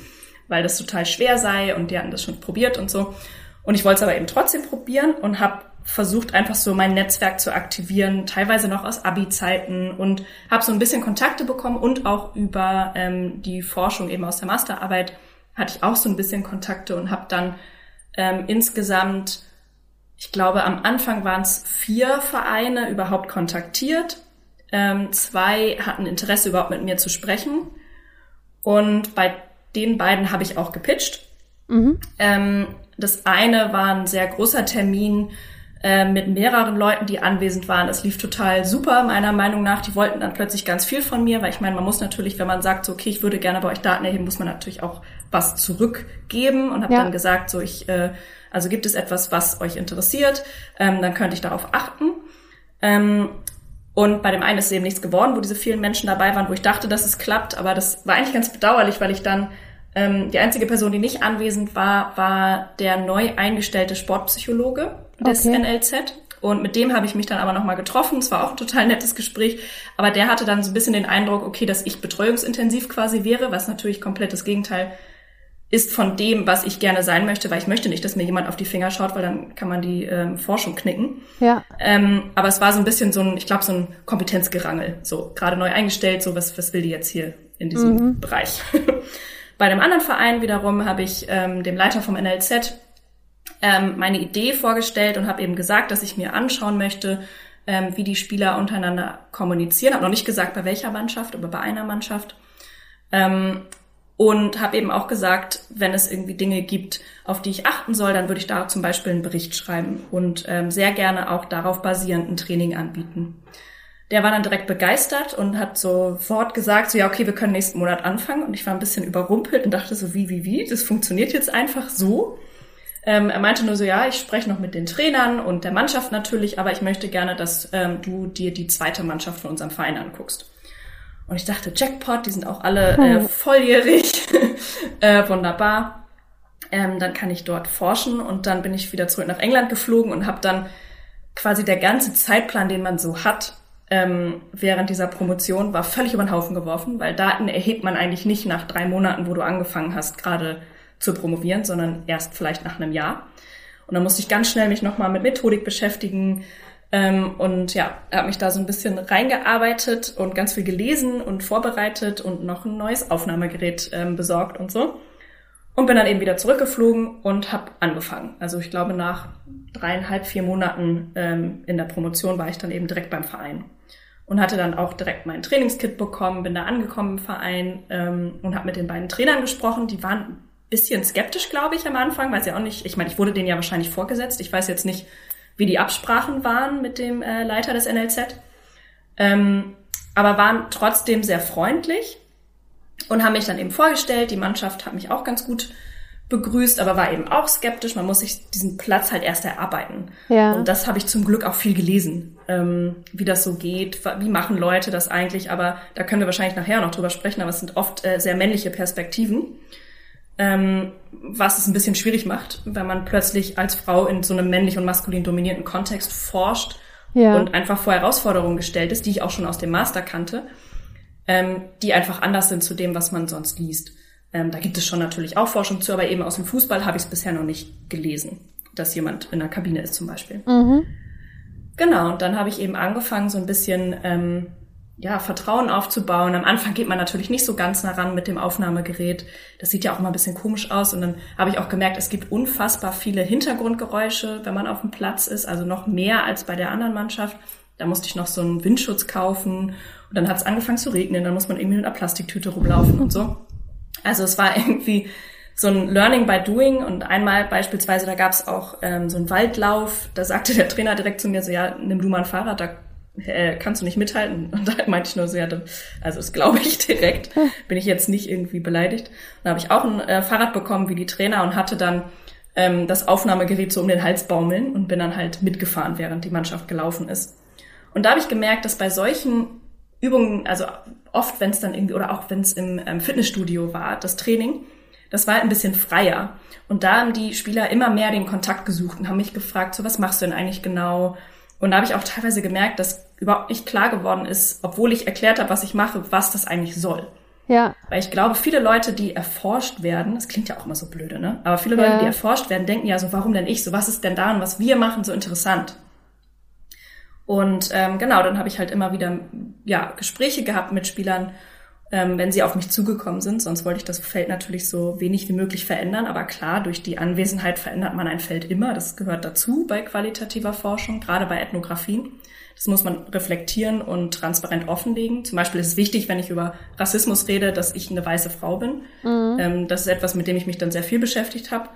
weil das total schwer sei und die hatten das schon probiert und so. Und ich wollte es aber eben trotzdem probieren und habe versucht einfach so mein Netzwerk zu aktivieren, teilweise noch aus Abi-Zeiten und habe so ein bisschen Kontakte bekommen und auch über ähm, die Forschung eben aus der Masterarbeit hatte ich auch so ein bisschen Kontakte und habe dann ähm, insgesamt, ich glaube, am Anfang waren es vier Vereine überhaupt kontaktiert Ähm, zwei hatten Interesse, überhaupt mit mir zu sprechen. Und bei den beiden habe ich auch gepitcht. Mhm. Ähm, das eine war ein sehr großer Termin äh, mit mehreren Leuten, die anwesend waren. Es lief total super, meiner Meinung nach. Die wollten dann plötzlich ganz viel von mir, weil ich meine, man muss natürlich, wenn man sagt, so, okay, ich würde gerne bei euch Daten erheben, muss man natürlich auch was zurückgeben und habe ja. dann gesagt, so, ich, äh, also gibt es etwas, was euch interessiert, ähm, dann könnte ich darauf achten. Ähm, und bei dem einen ist eben nichts geworden, wo diese vielen Menschen dabei waren, wo ich dachte, dass es klappt, aber das war eigentlich ganz bedauerlich, weil ich dann ähm, die einzige Person, die nicht anwesend war, war der neu eingestellte Sportpsychologe des okay. NLZ. Und mit dem habe ich mich dann aber nochmal getroffen. Es war auch ein total nettes Gespräch. Aber der hatte dann so ein bisschen den Eindruck, okay, dass ich betreuungsintensiv quasi wäre, was natürlich komplett das Gegenteil ist von dem, was ich gerne sein möchte, weil ich möchte nicht, dass mir jemand auf die Finger schaut, weil dann kann man die ähm, Forschung knicken. Ja. Ähm, aber es war so ein bisschen so ein, ich glaube, so ein Kompetenzgerangel. So, gerade neu eingestellt, so was, was will die jetzt hier in diesem mhm. Bereich? Bei einem anderen Verein wiederum habe ich ähm, dem Leiter vom NLZ ähm, meine Idee vorgestellt und habe eben gesagt, dass ich mir anschauen möchte, ähm, wie die Spieler untereinander kommunizieren. Habe noch nicht gesagt, bei welcher Mannschaft, aber bei einer Mannschaft. Ähm, und habe eben auch gesagt, wenn es irgendwie Dinge gibt, auf die ich achten soll, dann würde ich da zum Beispiel einen Bericht schreiben und ähm, sehr gerne auch darauf basierend ein Training anbieten. Der war dann direkt begeistert und hat sofort gesagt, so ja, okay, wir können nächsten Monat anfangen. Und ich war ein bisschen überrumpelt und dachte so, wie, wie, wie, das funktioniert jetzt einfach so. Ähm, er meinte nur so, ja, ich spreche noch mit den Trainern und der Mannschaft natürlich, aber ich möchte gerne, dass ähm, du dir die zweite Mannschaft von unserem Verein anguckst. Und ich dachte, Jackpot, die sind auch alle äh, volljährig. äh, wunderbar. Ähm, dann kann ich dort forschen und dann bin ich wieder zurück nach England geflogen und habe dann quasi der ganze Zeitplan, den man so hat, ähm, während dieser Promotion, war völlig über den Haufen geworfen, weil Daten erhebt man eigentlich nicht nach drei Monaten, wo du angefangen hast, gerade zu promovieren, sondern erst vielleicht nach einem Jahr. Und dann musste ich ganz schnell mich nochmal mit Methodik beschäftigen, ähm, und ja, habe mich da so ein bisschen reingearbeitet und ganz viel gelesen und vorbereitet und noch ein neues Aufnahmegerät ähm, besorgt und so. Und bin dann eben wieder zurückgeflogen und habe angefangen. Also ich glaube, nach dreieinhalb, vier Monaten ähm, in der Promotion war ich dann eben direkt beim Verein. Und hatte dann auch direkt mein Trainingskit bekommen, bin da angekommen im Verein ähm, und habe mit den beiden Trainern gesprochen. Die waren ein bisschen skeptisch, glaube ich, am Anfang, weil sie auch nicht, ich meine, ich wurde denen ja wahrscheinlich vorgesetzt. Ich weiß jetzt nicht, wie die Absprachen waren mit dem äh, Leiter des NLZ. Ähm, aber waren trotzdem sehr freundlich und haben mich dann eben vorgestellt. Die Mannschaft hat mich auch ganz gut begrüßt, aber war eben auch skeptisch. Man muss sich diesen Platz halt erst erarbeiten. Ja. Und das habe ich zum Glück auch viel gelesen, ähm, wie das so geht, wie machen Leute das eigentlich. Aber da können wir wahrscheinlich nachher noch drüber sprechen, aber es sind oft äh, sehr männliche Perspektiven ähm, was es ein bisschen schwierig macht, wenn man plötzlich als Frau in so einem männlich und maskulin dominierten Kontext forscht ja. und einfach vor Herausforderungen gestellt ist, die ich auch schon aus dem Master kannte, ähm, die einfach anders sind zu dem, was man sonst liest. Ähm, da gibt es schon natürlich auch Forschung zu, aber eben aus dem Fußball habe ich es bisher noch nicht gelesen, dass jemand in der Kabine ist zum Beispiel. Mhm. Genau, und dann habe ich eben angefangen, so ein bisschen ähm, ja, Vertrauen aufzubauen. Am Anfang geht man natürlich nicht so ganz nah ran mit dem Aufnahmegerät. Das sieht ja auch immer ein bisschen komisch aus. Und dann habe ich auch gemerkt, es gibt unfassbar viele Hintergrundgeräusche, wenn man auf dem Platz ist. Also noch mehr als bei der anderen Mannschaft. Da musste ich noch so einen Windschutz kaufen. Und dann hat es angefangen zu regnen. Dann muss man irgendwie mit einer Plastiktüte rumlaufen und so. Also es war irgendwie so ein Learning by Doing. Und einmal beispielsweise, da gab es auch ähm, so einen Waldlauf. Da sagte der Trainer direkt zu mir so, ja, nimm du mal ein Fahrrad, da äh, kannst du nicht mithalten? Und da meinte ich nur so, ja, also das glaube ich direkt. Bin ich jetzt nicht irgendwie beleidigt. Dann habe ich auch ein äh, Fahrrad bekommen wie die Trainer und hatte dann ähm, das Aufnahmegerät so um den Hals baumeln und bin dann halt mitgefahren, während die Mannschaft gelaufen ist. Und da habe ich gemerkt, dass bei solchen Übungen, also oft, wenn es dann irgendwie, oder auch wenn es im ähm, Fitnessstudio war, das Training, das war halt ein bisschen freier. Und da haben die Spieler immer mehr den Kontakt gesucht und haben mich gefragt, so was machst du denn eigentlich genau? Und da habe ich auch teilweise gemerkt, dass überhaupt nicht klar geworden ist, obwohl ich erklärt habe, was ich mache, was das eigentlich soll. Ja. Weil ich glaube, viele Leute, die erforscht werden, das klingt ja auch immer so blöde, ne? Aber viele Leute, ja. die erforscht werden, denken ja so, warum denn ich? So, was ist denn da und was wir machen so interessant? Und ähm, genau, dann habe ich halt immer wieder ja Gespräche gehabt mit Spielern ähm, wenn sie auf mich zugekommen sind. Sonst wollte ich das Feld natürlich so wenig wie möglich verändern. Aber klar, durch die Anwesenheit verändert man ein Feld immer. Das gehört dazu bei qualitativer Forschung, gerade bei Ethnographien. Das muss man reflektieren und transparent offenlegen. Zum Beispiel ist es wichtig, wenn ich über Rassismus rede, dass ich eine weiße Frau bin. Mhm. Ähm, das ist etwas, mit dem ich mich dann sehr viel beschäftigt habe,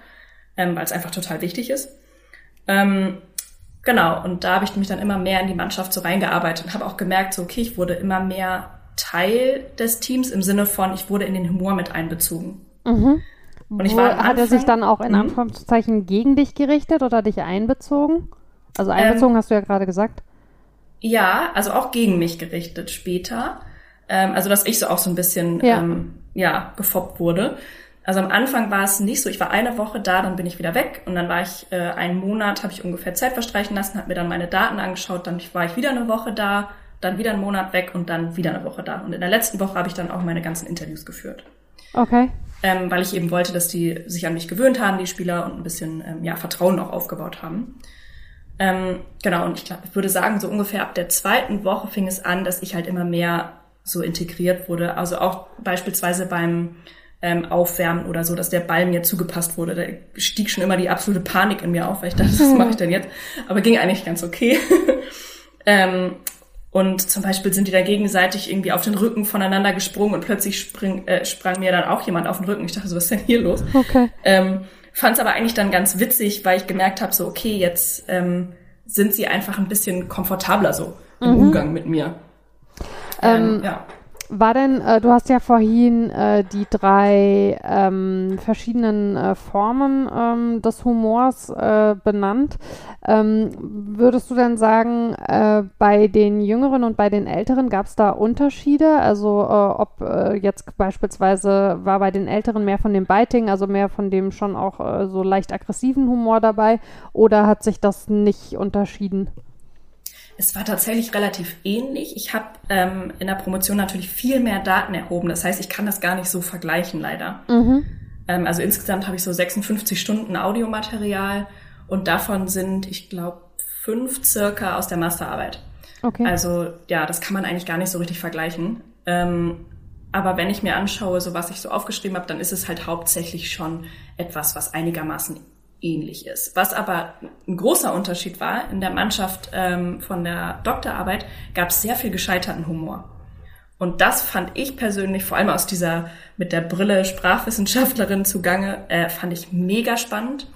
ähm, weil es einfach total wichtig ist. Ähm, genau, und da habe ich mich dann immer mehr in die Mannschaft so reingearbeitet und habe auch gemerkt, so okay, ich wurde immer mehr Teil des Teams im Sinne von, ich wurde in den Humor mit einbezogen. Mhm. Und ich war Anfang, hat er sich dann auch in mhm. Anführungszeichen gegen dich gerichtet oder dich einbezogen? Also einbezogen ähm, hast du ja gerade gesagt. Ja, also auch gegen mich gerichtet später. Ähm, also dass ich so auch so ein bisschen ja, ähm, ja gefoppt wurde. Also am Anfang war es nicht so. Ich war eine Woche da, dann bin ich wieder weg und dann war ich äh, einen Monat, habe ich ungefähr Zeit verstreichen lassen, habe mir dann meine Daten angeschaut, dann war ich wieder eine Woche da, dann wieder einen Monat weg und dann wieder eine Woche da. Und in der letzten Woche habe ich dann auch meine ganzen Interviews geführt. Okay ähm, weil ich eben wollte, dass die sich an mich gewöhnt haben, die Spieler, und ein bisschen ähm, ja, Vertrauen auch aufgebaut haben. Ähm, genau, und ich, glaub, ich würde sagen, so ungefähr ab der zweiten Woche fing es an, dass ich halt immer mehr so integriert wurde. Also auch beispielsweise beim ähm, Aufwärmen oder so, dass der Ball mir zugepasst wurde. Da stieg schon immer die absolute Panik in mir auf, weil ich dachte, was mache ich denn jetzt? Aber ging eigentlich ganz okay. ähm, und zum Beispiel sind die da gegenseitig irgendwie auf den Rücken voneinander gesprungen und plötzlich spring, äh, sprang mir dann auch jemand auf den Rücken. Ich dachte so, was ist denn hier los? Okay. Ähm, Fand es aber eigentlich dann ganz witzig, weil ich gemerkt habe, so, okay, jetzt ähm, sind sie einfach ein bisschen komfortabler so im mhm. Umgang mit mir. Ähm, ähm ja. War denn, äh, du hast ja vorhin äh, die drei ähm, verschiedenen äh, Formen ähm, des Humors äh, benannt. Ähm, würdest du denn sagen, äh, bei den Jüngeren und bei den Älteren gab es da Unterschiede? Also äh, ob jetzt beispielsweise war bei den Älteren mehr von dem Biting, also mehr von dem schon auch so leicht aggressiven Humor dabei, oder hat sich das nicht unterschieden? Es war tatsächlich relativ ähnlich. Ich habe ähm, in der Promotion natürlich viel mehr Daten erhoben. Das heißt, ich kann das gar nicht so vergleichen, leider. Mhm. Ähm, also insgesamt habe ich so 56 Stunden Audiomaterial und davon sind, ich glaube, fünf circa aus der Masterarbeit. Okay. Also ja, das kann man eigentlich gar nicht so richtig vergleichen. Ähm, aber wenn ich mir anschaue, so was ich so aufgeschrieben habe, dann ist es halt hauptsächlich schon etwas, was einigermaßen ähnlich ist. Was aber ein großer Unterschied war, in der Mannschaft ähm, von der Doktorarbeit gab es sehr viel gescheiterten Humor. Und das fand ich persönlich, vor allem aus dieser mit der Brille Sprachwissenschaftlerin zugange, äh, fand ich mega spannend.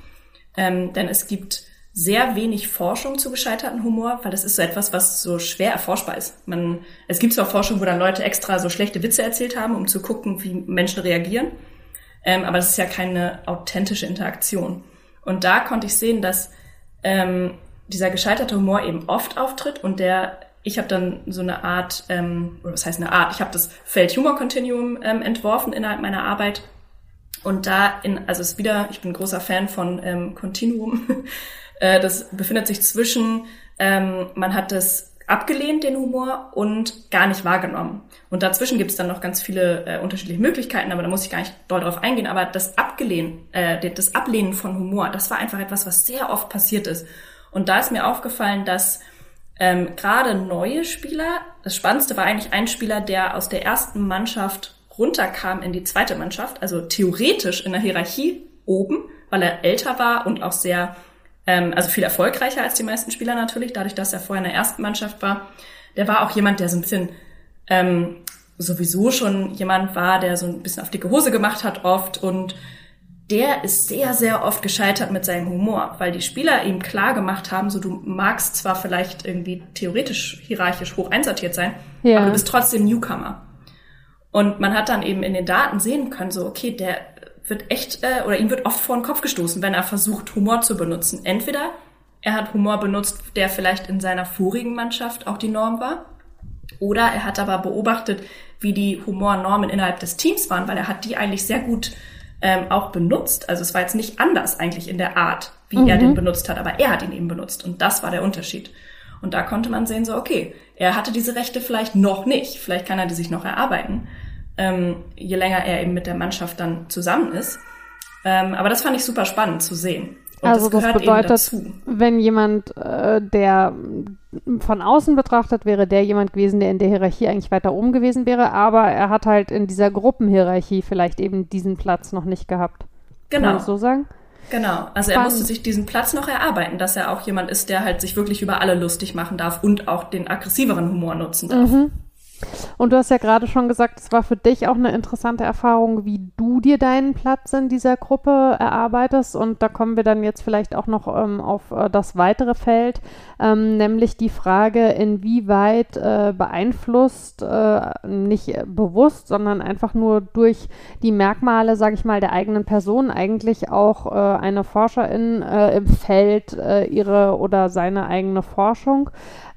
Ähm, denn es gibt sehr wenig Forschung zu gescheiterten Humor, weil das ist so etwas, was so schwer erforschbar ist. Man, es gibt zwar Forschung, wo dann Leute extra so schlechte Witze erzählt haben, um zu gucken, wie Menschen reagieren, ähm, aber das ist ja keine authentische Interaktion. Und da konnte ich sehen, dass ähm, dieser gescheiterte Humor eben oft auftritt und der, ich habe dann so eine Art, ähm, oder was heißt eine Art, ich habe das Feld Humor Continuum ähm, entworfen innerhalb meiner Arbeit. Und da in, also es ist wieder, ich bin großer Fan von ähm, Continuum. äh, das befindet sich zwischen, ähm, man hat das abgelehnt, den Humor, und gar nicht wahrgenommen. Und dazwischen gibt es dann noch ganz viele äh, unterschiedliche Möglichkeiten, aber da muss ich gar nicht doll drauf eingehen. Aber das Abgelehnen, äh, das Ablehnen von Humor, das war einfach etwas, was sehr oft passiert ist. Und da ist mir aufgefallen, dass ähm, gerade neue Spieler, das Spannendste war eigentlich ein Spieler, der aus der ersten Mannschaft runterkam in die zweite Mannschaft, also theoretisch in der Hierarchie oben, weil er älter war und auch sehr ähm, also viel erfolgreicher als die meisten Spieler natürlich, dadurch, dass er vorher in der ersten Mannschaft war. Der war auch jemand, der so ein bisschen ähm, sowieso schon jemand war, der so ein bisschen auf dicke Hose gemacht hat oft und der ist sehr, sehr oft gescheitert mit seinem Humor, weil die Spieler ihm klar gemacht haben, so du magst zwar vielleicht irgendwie theoretisch hierarchisch hoch einsortiert sein, ja. aber du bist trotzdem Newcomer. Und man hat dann eben in den Daten sehen können, so, okay, der wird echt, äh, oder ihm wird oft vor den Kopf gestoßen, wenn er versucht, Humor zu benutzen. Entweder er hat Humor benutzt, der vielleicht in seiner vorigen Mannschaft auch die Norm war, oder er hat aber beobachtet, wie die Humornormen innerhalb des Teams waren, weil er hat die eigentlich sehr gut ähm, auch benutzt. Also es war jetzt nicht anders eigentlich in der Art, wie mhm. er den benutzt hat, aber er hat ihn eben benutzt. Und das war der Unterschied. Und da konnte man sehen, so, okay, er hatte diese Rechte vielleicht noch nicht. Vielleicht kann er die sich noch erarbeiten ähm, je länger er eben mit der Mannschaft dann zusammen ist. Ähm, aber das fand ich super spannend zu sehen. Und also das, das bedeutet, wenn jemand, äh, der von außen betrachtet wäre, der jemand gewesen, der in der Hierarchie eigentlich weiter oben gewesen wäre, aber er hat halt in dieser Gruppenhierarchie vielleicht eben diesen Platz noch nicht gehabt. Genau. Kann man so sagen? Genau, also Spannend. er musste sich diesen Platz noch erarbeiten, dass er auch jemand ist, der halt sich wirklich über alle lustig machen darf und auch den aggressiveren Humor nutzen darf. Mhm. Und du hast ja gerade schon gesagt, es war für dich auch eine interessante Erfahrung, wie du dir deinen Platz in dieser Gruppe erarbeitest. Und da kommen wir dann jetzt vielleicht auch noch ähm, auf äh, das weitere Feld, ähm, nämlich die Frage, inwieweit äh, beeinflusst, äh, nicht bewusst, sondern einfach nur durch die Merkmale, sage ich mal, der eigenen Person eigentlich auch äh, eine Forscherin äh, im Feld ihre oder seine eigene Forschung.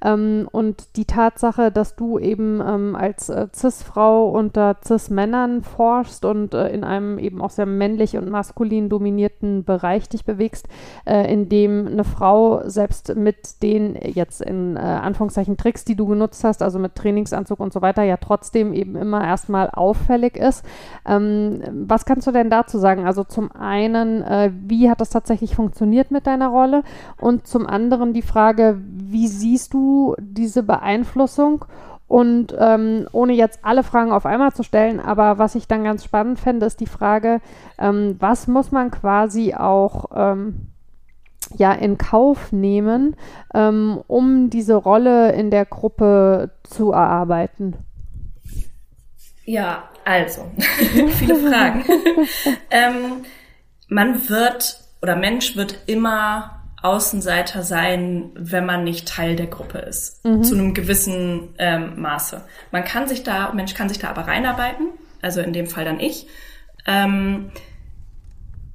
Ähm, und die Tatsache, dass du eben ähm, als äh, Cis-Frau unter Cis-Männern forschst und äh, in einem eben auch sehr männlich und maskulin dominierten Bereich dich bewegst, äh, in dem eine Frau selbst mit den jetzt in äh, Anführungszeichen Tricks, die du genutzt hast, also mit Trainingsanzug und so weiter, ja trotzdem eben immer erstmal auffällig ist. Ähm, was kannst du denn dazu sagen? Also zum einen, äh, wie hat das tatsächlich funktioniert mit deiner Rolle? Und zum anderen die Frage, wie siehst du diese Beeinflussung? Und ähm, ohne jetzt alle Fragen auf einmal zu stellen, aber was ich dann ganz spannend fände, ist die Frage, ähm, was muss man quasi auch ähm, ja in Kauf nehmen, ähm, um diese Rolle in der Gruppe zu erarbeiten? Ja, also viele Fragen. Ähm, man wird oder Mensch wird immer Außenseiter sein, wenn man nicht Teil der Gruppe ist. Mhm. Zu einem gewissen ähm, Maße. Man kann sich da, Mensch kann sich da aber reinarbeiten, also in dem Fall dann ich. Ähm,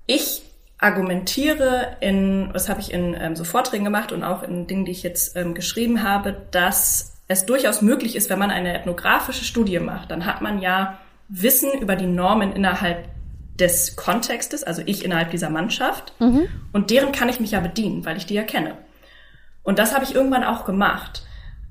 ich argumentiere in, was habe ich in ähm, so Vorträgen gemacht und auch in Dingen, die ich jetzt ähm, geschrieben habe, dass es durchaus möglich ist, wenn man eine ethnografische Studie macht, dann hat man ja Wissen über die Normen innerhalb des Kontextes, also ich innerhalb dieser Mannschaft. Mhm. Und deren kann ich mich ja bedienen, weil ich die ja kenne. Und das habe ich irgendwann auch gemacht.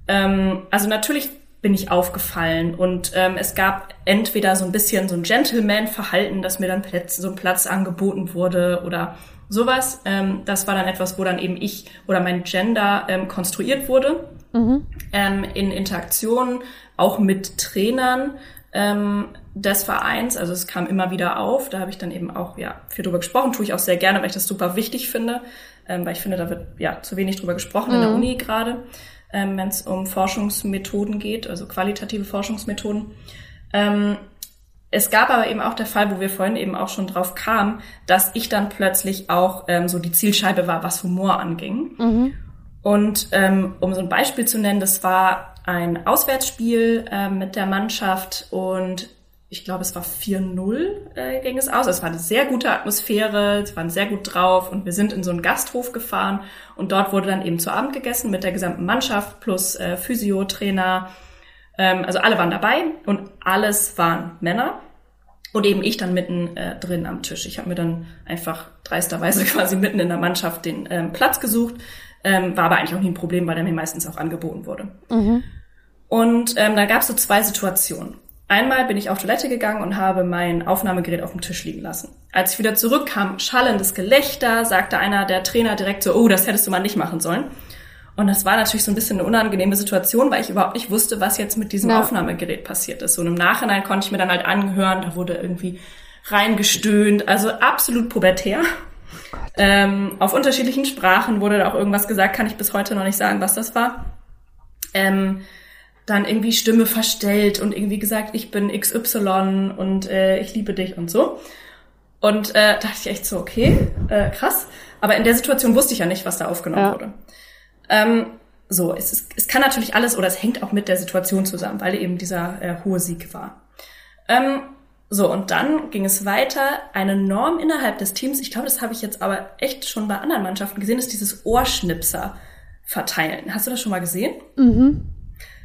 Ähm, also natürlich bin ich aufgefallen und ähm, es gab entweder so ein bisschen so ein Gentleman-Verhalten, dass mir dann Plätze, so ein Platz angeboten wurde oder sowas. Ähm, das war dann etwas, wo dann eben ich oder mein Gender ähm, konstruiert wurde mhm. ähm, in Interaktion, auch mit Trainern ähm, des Vereins. Also es kam immer wieder auf. Da habe ich dann eben auch ja viel drüber gesprochen. Tue ich auch sehr gerne, weil ich das super wichtig finde, ähm, weil ich finde, da wird ja zu wenig drüber gesprochen mhm. in der mhm. Uni gerade, ähm, wenn es um Forschungsmethoden geht, also qualitative Forschungsmethoden. Ähm, es gab aber eben auch der Fall, wo wir vorhin eben auch schon drauf kamen, dass ich dann plötzlich auch ähm, so die Zielscheibe war, was Humor anging. Mhm. Und ähm, um so ein Beispiel zu nennen, das war ein Auswärtsspiel äh, mit der Mannschaft und ich glaube, es war 4-0 äh, ging es aus. Es war eine sehr gute Atmosphäre, sie waren sehr gut drauf und wir sind in so einen Gasthof gefahren und dort wurde dann eben zu Abend gegessen mit der gesamten Mannschaft plus äh, Physio, Trainer. Ähm, also alle waren dabei und alles waren Männer und eben ich dann mitten äh, drin am Tisch. Ich habe mir dann einfach dreisterweise quasi mitten in der Mannschaft den ähm, Platz gesucht, ähm, war aber eigentlich auch nie ein Problem, weil der mir meistens auch angeboten wurde. Mhm. Und ähm, da gab es so zwei Situationen. Einmal bin ich auf Toilette gegangen und habe mein Aufnahmegerät auf dem Tisch liegen lassen. Als ich wieder zurückkam, schallendes Gelächter, sagte einer der Trainer direkt so, oh, das hättest du mal nicht machen sollen. Und das war natürlich so ein bisschen eine unangenehme Situation, weil ich überhaupt nicht wusste, was jetzt mit diesem ja. Aufnahmegerät passiert ist. Und im Nachhinein konnte ich mir dann halt anhören, da wurde irgendwie reingestöhnt, also absolut pubertär. Oh ähm, auf unterschiedlichen Sprachen wurde da auch irgendwas gesagt, kann ich bis heute noch nicht sagen, was das war. Ähm, dann irgendwie Stimme verstellt und irgendwie gesagt, ich bin XY und äh, ich liebe dich und so. Und äh, dachte ich echt so, okay, äh, krass. Aber in der Situation wusste ich ja nicht, was da aufgenommen ja. wurde. Ähm, so, es, ist, es kann natürlich alles oder es hängt auch mit der Situation zusammen, weil eben dieser äh, hohe Sieg war. Ähm, so, und dann ging es weiter. Eine Norm innerhalb des Teams, ich glaube, das habe ich jetzt aber echt schon bei anderen Mannschaften gesehen, ist dieses Ohrschnipser verteilen. Hast du das schon mal gesehen? Mhm.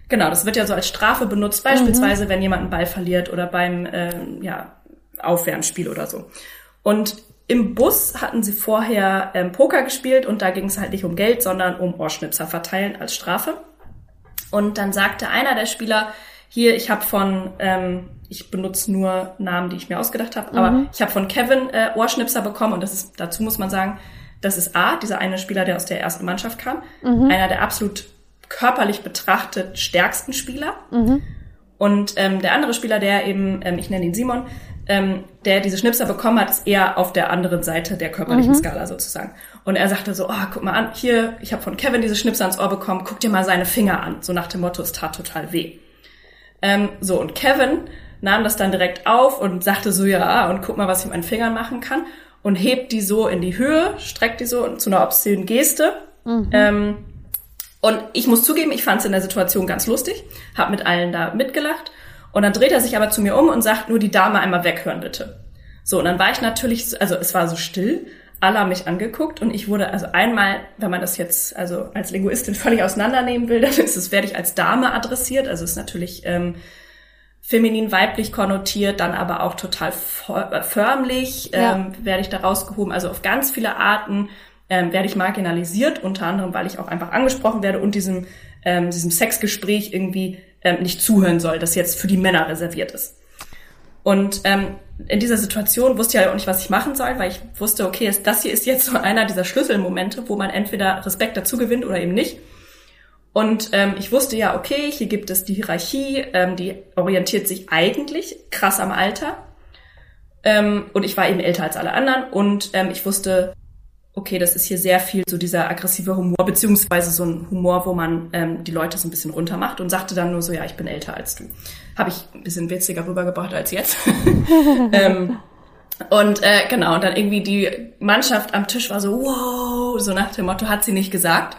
Genau, das wird ja so als Strafe benutzt, beispielsweise mhm. wenn jemand einen Ball verliert oder beim ähm, ja, Aufwärmspiel oder so. Und im Bus hatten sie vorher ähm, Poker gespielt und da ging es halt nicht um Geld, sondern um Ohrschnipser verteilen als Strafe. Und dann sagte einer der Spieler, hier, ich habe von, ähm, ich benutze nur Namen, die ich mir ausgedacht habe, mhm. aber ich habe von Kevin äh, Ohrschnipser bekommen und das ist, dazu muss man sagen, das ist A, dieser eine Spieler, der aus der ersten Mannschaft kam, mhm. einer der absolut körperlich betrachtet stärksten Spieler. Mhm. Und ähm, der andere Spieler, der eben, ähm, ich nenne ihn Simon, ähm, der diese Schnipser bekommen hat, ist eher auf der anderen Seite der körperlichen mhm. Skala sozusagen. Und er sagte so, oh, guck mal an, hier, ich habe von Kevin diese Schnipser ans Ohr bekommen, guck dir mal seine Finger an. So nach dem Motto, es tat total weh. Ähm, so, und Kevin nahm das dann direkt auf und sagte so, ja, und guck mal, was ich mit meinen Fingern machen kann. Und hebt die so in die Höhe, streckt die so zu einer obszönen Geste. Mhm. Ähm, und ich muss zugeben, ich fand es in der Situation ganz lustig, habe mit allen da mitgelacht. Und dann dreht er sich aber zu mir um und sagt, nur die Dame einmal weghören, bitte. So, und dann war ich natürlich, also es war so still, alle haben mich angeguckt und ich wurde also einmal, wenn man das jetzt also als Linguistin völlig auseinandernehmen will, dann ist es, werde ich als Dame adressiert, also ist natürlich ähm, feminin weiblich konnotiert, dann aber auch total förmlich ja. ähm, werde ich da rausgehoben, also auf ganz viele Arten ähm, werde ich marginalisiert, unter anderem, weil ich auch einfach angesprochen werde und diesem, ähm, diesem Sexgespräch irgendwie ähm, nicht zuhören soll, das jetzt für die Männer reserviert ist. Und ähm, in dieser Situation wusste ich ja auch nicht, was ich machen soll, weil ich wusste, okay, das hier ist jetzt so einer dieser Schlüsselmomente, wo man entweder Respekt dazu gewinnt oder eben nicht. Und ähm, ich wusste ja, okay, hier gibt es die Hierarchie, ähm, die orientiert sich eigentlich krass am Alter. Ähm, und ich war eben älter als alle anderen. Und ähm, ich wusste, okay, das ist hier sehr viel so dieser aggressive Humor, beziehungsweise so ein Humor, wo man ähm, die Leute so ein bisschen runter macht und sagte dann nur so, ja, ich bin älter als du. Habe ich ein bisschen witziger rübergebracht als jetzt. ähm, und äh, genau, und dann irgendwie die Mannschaft am Tisch war so, wow, so nach dem Motto, hat sie nicht gesagt.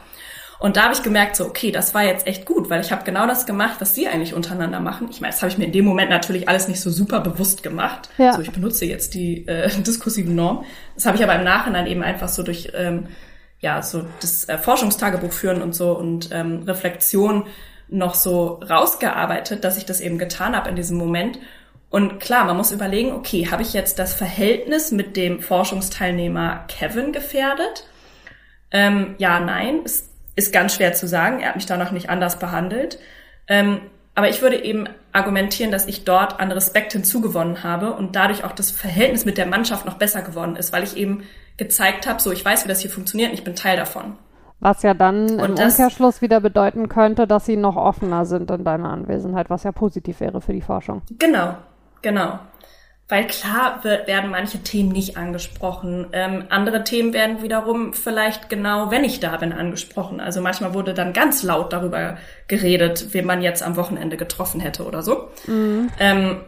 Und da habe ich gemerkt, so, okay, das war jetzt echt gut, weil ich habe genau das gemacht, was sie eigentlich untereinander machen. Ich meine, das habe ich mir in dem Moment natürlich alles nicht so super bewusst gemacht. Ja. So, ich benutze jetzt die äh, diskursiven Norm. Das habe ich aber im Nachhinein eben einfach so durch ähm, ja so das äh, Forschungstagebuch führen und so und ähm, Reflexion noch so rausgearbeitet, dass ich das eben getan habe in diesem Moment. Und klar, man muss überlegen, okay, habe ich jetzt das Verhältnis mit dem Forschungsteilnehmer Kevin gefährdet? Ähm, ja, nein. Es ist ganz schwer zu sagen. Er hat mich danach nicht anders behandelt. Ähm, aber ich würde eben argumentieren, dass ich dort an Respekt hinzugewonnen habe und dadurch auch das Verhältnis mit der Mannschaft noch besser geworden ist, weil ich eben gezeigt habe, so ich weiß, wie das hier funktioniert und ich bin Teil davon. Was ja dann und im das, Umkehrschluss wieder bedeuten könnte, dass sie noch offener sind in deiner Anwesenheit, was ja positiv wäre für die Forschung. Genau, genau. Weil klar wird, werden manche Themen nicht angesprochen. Ähm, andere Themen werden wiederum vielleicht genau, wenn ich da bin, angesprochen. Also manchmal wurde dann ganz laut darüber geredet, wen man jetzt am Wochenende getroffen hätte oder so. Mhm. Ähm,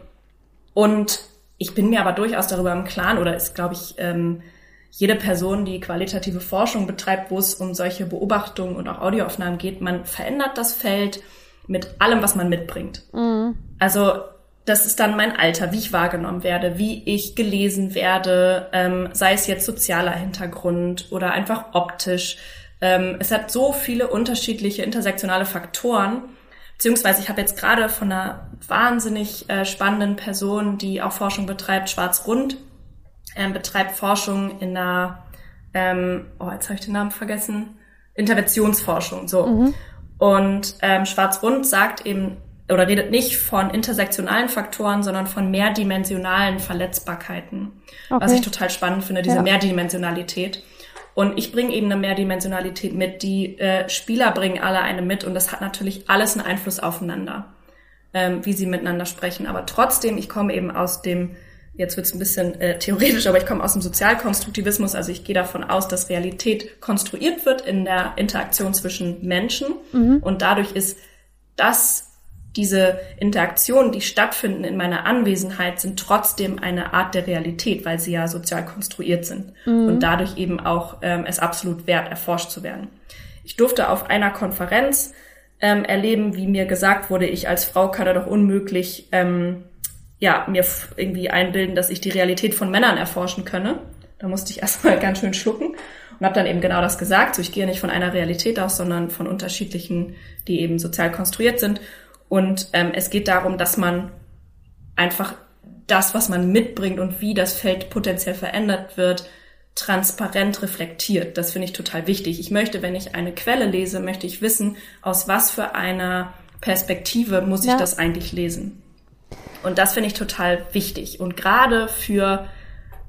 und ich bin mir aber durchaus darüber im Klaren, oder ist, glaube ich, ähm, jede Person, die qualitative Forschung betreibt, wo es um solche Beobachtungen und auch Audioaufnahmen geht, man verändert das Feld mit allem, was man mitbringt. Mhm. Also das ist dann mein Alter, wie ich wahrgenommen werde, wie ich gelesen werde, ähm, sei es jetzt sozialer Hintergrund oder einfach optisch. Ähm, es hat so viele unterschiedliche intersektionale Faktoren, beziehungsweise ich habe jetzt gerade von einer wahnsinnig äh, spannenden Person, die auch Forschung betreibt, Schwarz-Rund, ähm, betreibt Forschung in einer, ähm, oh, jetzt habe ich den Namen vergessen, Interventionsforschung, so. Mhm. Und ähm, Schwarz-Rund sagt eben, oder redet nicht von intersektionalen Faktoren, sondern von mehrdimensionalen Verletzbarkeiten. Okay. Was ich total spannend finde, diese ja. Mehrdimensionalität. Und ich bringe eben eine Mehrdimensionalität mit. Die äh, Spieler bringen alle eine mit und das hat natürlich alles einen Einfluss aufeinander, ähm, wie sie miteinander sprechen. Aber trotzdem, ich komme eben aus dem, jetzt wird es ein bisschen äh, theoretisch, aber ich komme aus dem Sozialkonstruktivismus. Also ich gehe davon aus, dass Realität konstruiert wird in der Interaktion zwischen Menschen mhm. und dadurch ist das diese Interaktionen, die stattfinden in meiner Anwesenheit, sind trotzdem eine Art der Realität, weil sie ja sozial konstruiert sind mhm. und dadurch eben auch ähm, es absolut wert, erforscht zu werden. Ich durfte auf einer Konferenz ähm, erleben, wie mir gesagt wurde, ich als Frau kann da doch unmöglich ähm, ja mir irgendwie einbilden, dass ich die Realität von Männern erforschen könne. Da musste ich erstmal ganz schön schlucken und habe dann eben genau das gesagt. So, ich gehe nicht von einer Realität aus, sondern von unterschiedlichen, die eben sozial konstruiert sind. Und ähm, es geht darum, dass man einfach das, was man mitbringt und wie das Feld potenziell verändert wird, transparent reflektiert. Das finde ich total wichtig. Ich möchte, wenn ich eine Quelle lese, möchte ich wissen, aus was für einer Perspektive muss ja. ich das eigentlich lesen. Und das finde ich total wichtig. Und gerade für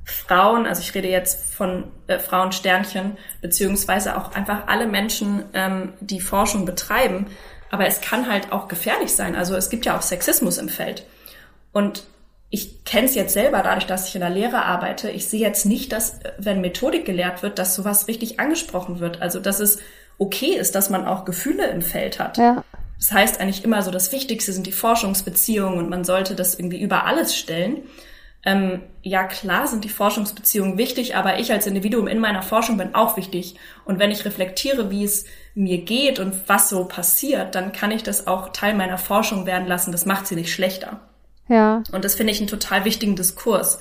Frauen, also ich rede jetzt von äh, Frauensternchen, beziehungsweise auch einfach alle Menschen, ähm, die Forschung betreiben, aber es kann halt auch gefährlich sein. Also es gibt ja auch Sexismus im Feld. Und ich kenne es jetzt selber dadurch, dass ich in der Lehre arbeite. Ich sehe jetzt nicht, dass, wenn Methodik gelehrt wird, dass sowas richtig angesprochen wird. Also, dass es okay ist, dass man auch Gefühle im Feld hat. Ja. Das heißt eigentlich immer so, das Wichtigste sind die Forschungsbeziehungen und man sollte das irgendwie über alles stellen. Ähm, ja, klar sind die Forschungsbeziehungen wichtig, aber ich als Individuum in meiner Forschung bin auch wichtig. Und wenn ich reflektiere, wie es mir geht und was so passiert, dann kann ich das auch Teil meiner Forschung werden lassen. Das macht sie nicht schlechter. Ja. Und das finde ich einen total wichtigen Diskurs.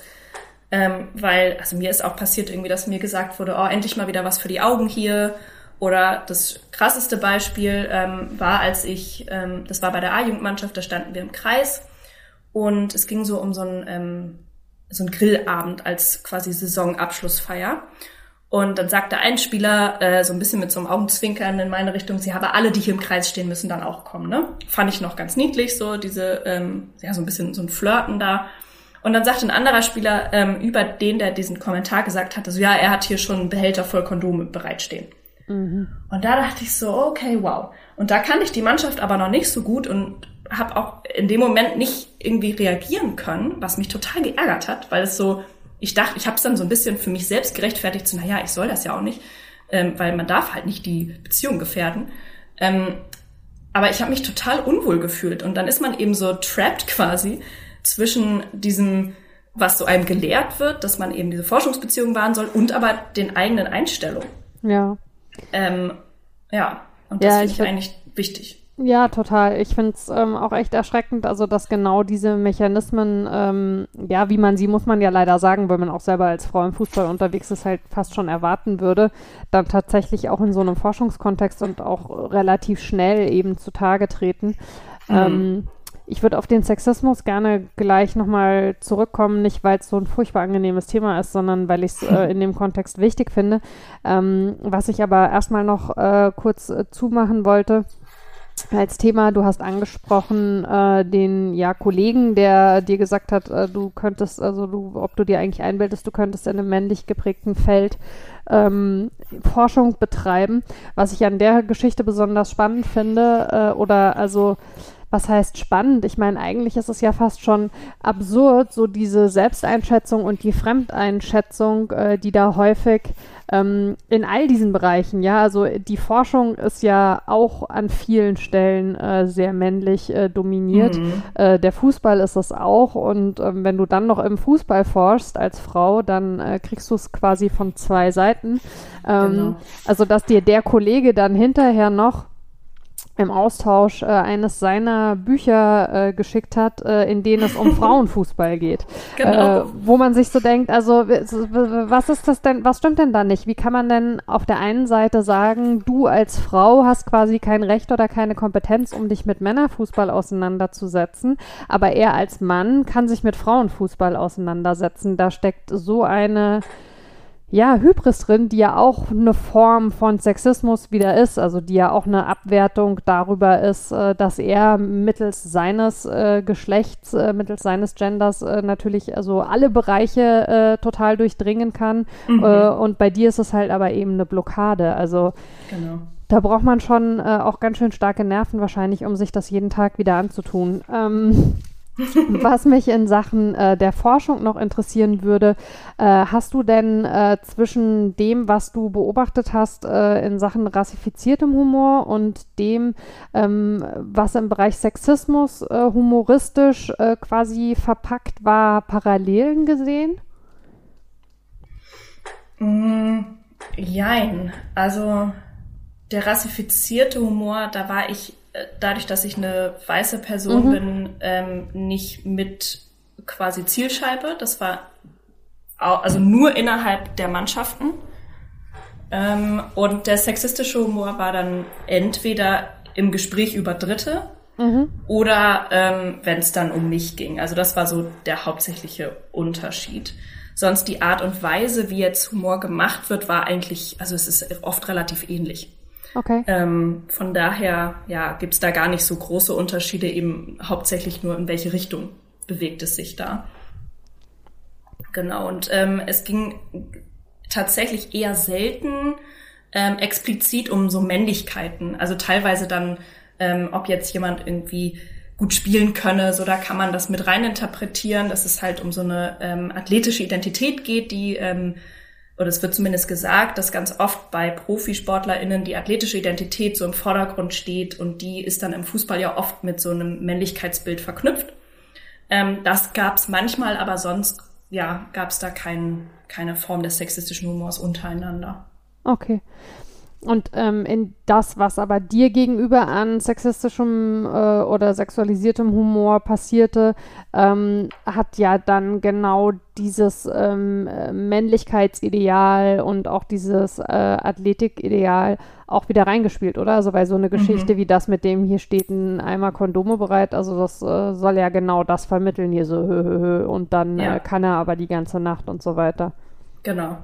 Ähm, weil, also mir ist auch passiert irgendwie, dass mir gesagt wurde, oh, endlich mal wieder was für die Augen hier. Oder das krasseste Beispiel ähm, war, als ich, ähm, das war bei der A-Jugendmannschaft, da standen wir im Kreis und es ging so um so ein, ähm, so ein Grillabend als quasi Saisonabschlussfeier. Und dann sagte ein Spieler äh, so ein bisschen mit so einem Augenzwinkern in meine Richtung, sie habe alle, die hier im Kreis stehen, müssen dann auch kommen. Ne? Fand ich noch ganz niedlich, so diese, ähm, ja, so ein bisschen so ein Flirten da. Und dann sagte ein anderer Spieler ähm, über den, der diesen Kommentar gesagt hatte, so ja, er hat hier schon einen Behälter voll Kondome bereitstehen. Mhm. Und da dachte ich so, okay, wow. Und da kannte ich die Mannschaft aber noch nicht so gut und habe auch in dem Moment nicht irgendwie reagieren können, was mich total geärgert hat, weil es so ich dachte, ich habe es dann so ein bisschen für mich selbst gerechtfertigt, so, naja, ich soll das ja auch nicht, ähm, weil man darf halt nicht die Beziehung gefährden. Ähm, aber ich habe mich total unwohl gefühlt und dann ist man eben so trapped quasi zwischen diesem, was so einem gelehrt wird, dass man eben diese Forschungsbeziehung wahren soll und aber den eigenen Einstellungen. Ja. Ähm, ja, und das ja, finde ich, ich eigentlich wichtig. Ja, total. Ich finde es ähm, auch echt erschreckend, also dass genau diese Mechanismen, ähm, ja, wie man sie, muss man ja leider sagen, weil man auch selber als Frau im Fußball unterwegs ist, halt fast schon erwarten würde, dann tatsächlich auch in so einem Forschungskontext und auch relativ schnell eben zutage treten. Mhm. Ähm, ich würde auf den Sexismus gerne gleich nochmal zurückkommen, nicht weil es so ein furchtbar angenehmes Thema ist, sondern weil ich es äh, in dem Kontext wichtig finde. Ähm, was ich aber erstmal noch äh, kurz äh, zumachen wollte, als Thema, du hast angesprochen, äh, den ja Kollegen, der dir gesagt hat, äh, du könntest, also du, ob du dir eigentlich einbildest, du könntest in einem männlich geprägten Feld ähm, Forschung betreiben. Was ich an der Geschichte besonders spannend finde, äh, oder also was heißt spannend? Ich meine, eigentlich ist es ja fast schon absurd, so diese Selbsteinschätzung und die Fremdeinschätzung, äh, die da häufig ähm, in all diesen Bereichen, ja, also die Forschung ist ja auch an vielen Stellen äh, sehr männlich äh, dominiert. Mhm. Äh, der Fußball ist es auch und ähm, wenn du dann noch im Fußball forschst als Frau, dann äh, kriegst du es quasi von zwei Seiten. Ähm, genau. Also dass dir der Kollege dann hinterher noch im Austausch äh, eines seiner Bücher äh, geschickt hat, äh, in denen es um Frauenfußball geht. Genau. Äh, wo man sich so denkt, also was ist das denn, was stimmt denn da nicht? Wie kann man denn auf der einen Seite sagen, du als Frau hast quasi kein Recht oder keine Kompetenz, um dich mit Männerfußball auseinanderzusetzen, aber er als Mann kann sich mit Frauenfußball auseinandersetzen. Da steckt so eine ja, Hybris drin, die ja auch eine Form von Sexismus wieder ist, also die ja auch eine Abwertung darüber ist, äh, dass er mittels seines äh, Geschlechts, äh, mittels seines Genders äh, natürlich also alle Bereiche äh, total durchdringen kann. Mhm. Äh, und bei dir ist es halt aber eben eine Blockade. Also genau. da braucht man schon auch ganz schön starke Nerven wahrscheinlich, um sich das jeden Tag wieder anzutun. Ähm, Was mich in Sachen äh, der Forschung noch interessieren würde, äh, hast du denn äh, zwischen dem, was du beobachtet hast äh, in Sachen rassifiziertem Humor und dem, ähm, was im Bereich Sexismus äh, humoristisch äh, quasi verpackt war, Parallelen gesehen? Mm, jein. Also der rassifizierte Humor, da war ich dadurch, dass ich eine weiße Person mhm. bin, ähm, nicht mit quasi Zielscheibe. Das war auch, also nur innerhalb der Mannschaften. Ähm, und der sexistische Humor war dann entweder im Gespräch über Dritte mhm. oder ähm, wenn es dann um mich ging. Also das war so der hauptsächliche Unterschied. Sonst die Art und Weise, wie jetzt Humor gemacht wird, war eigentlich, also es ist oft relativ ähnlich. Okay. Ähm, von daher ja, gibt es da gar nicht so große Unterschiede, eben hauptsächlich nur in welche Richtung bewegt es sich da. Genau, und ähm, es ging tatsächlich eher selten ähm, explizit um so Männlichkeiten. Also teilweise dann, ähm, ob jetzt jemand irgendwie gut spielen könne. So, da kann man das mit rein interpretieren, dass es halt um so eine ähm, athletische Identität geht, die, ähm, oder es wird zumindest gesagt, dass ganz oft bei ProfisportlerInnen die athletische Identität so im Vordergrund steht und die ist dann im Fußball ja oft mit so einem Männlichkeitsbild verknüpft. Ähm, das gab es manchmal, aber sonst ja, gab es da kein, keine Form des sexistischen Humors untereinander. Okay. Und ähm, in das, was aber dir gegenüber an sexistischem äh, oder sexualisiertem Humor passierte, ähm, hat ja dann genau dieses ähm, Männlichkeitsideal und auch dieses äh, Athletikideal auch wieder reingespielt, oder? Also bei so eine Geschichte mhm. wie das mit dem hier steht ein Eimer Kondome bereit, also das äh, soll ja genau das vermitteln hier so hö, hö, hö, und dann ja. äh, kann er aber die ganze Nacht und so weiter. Genau.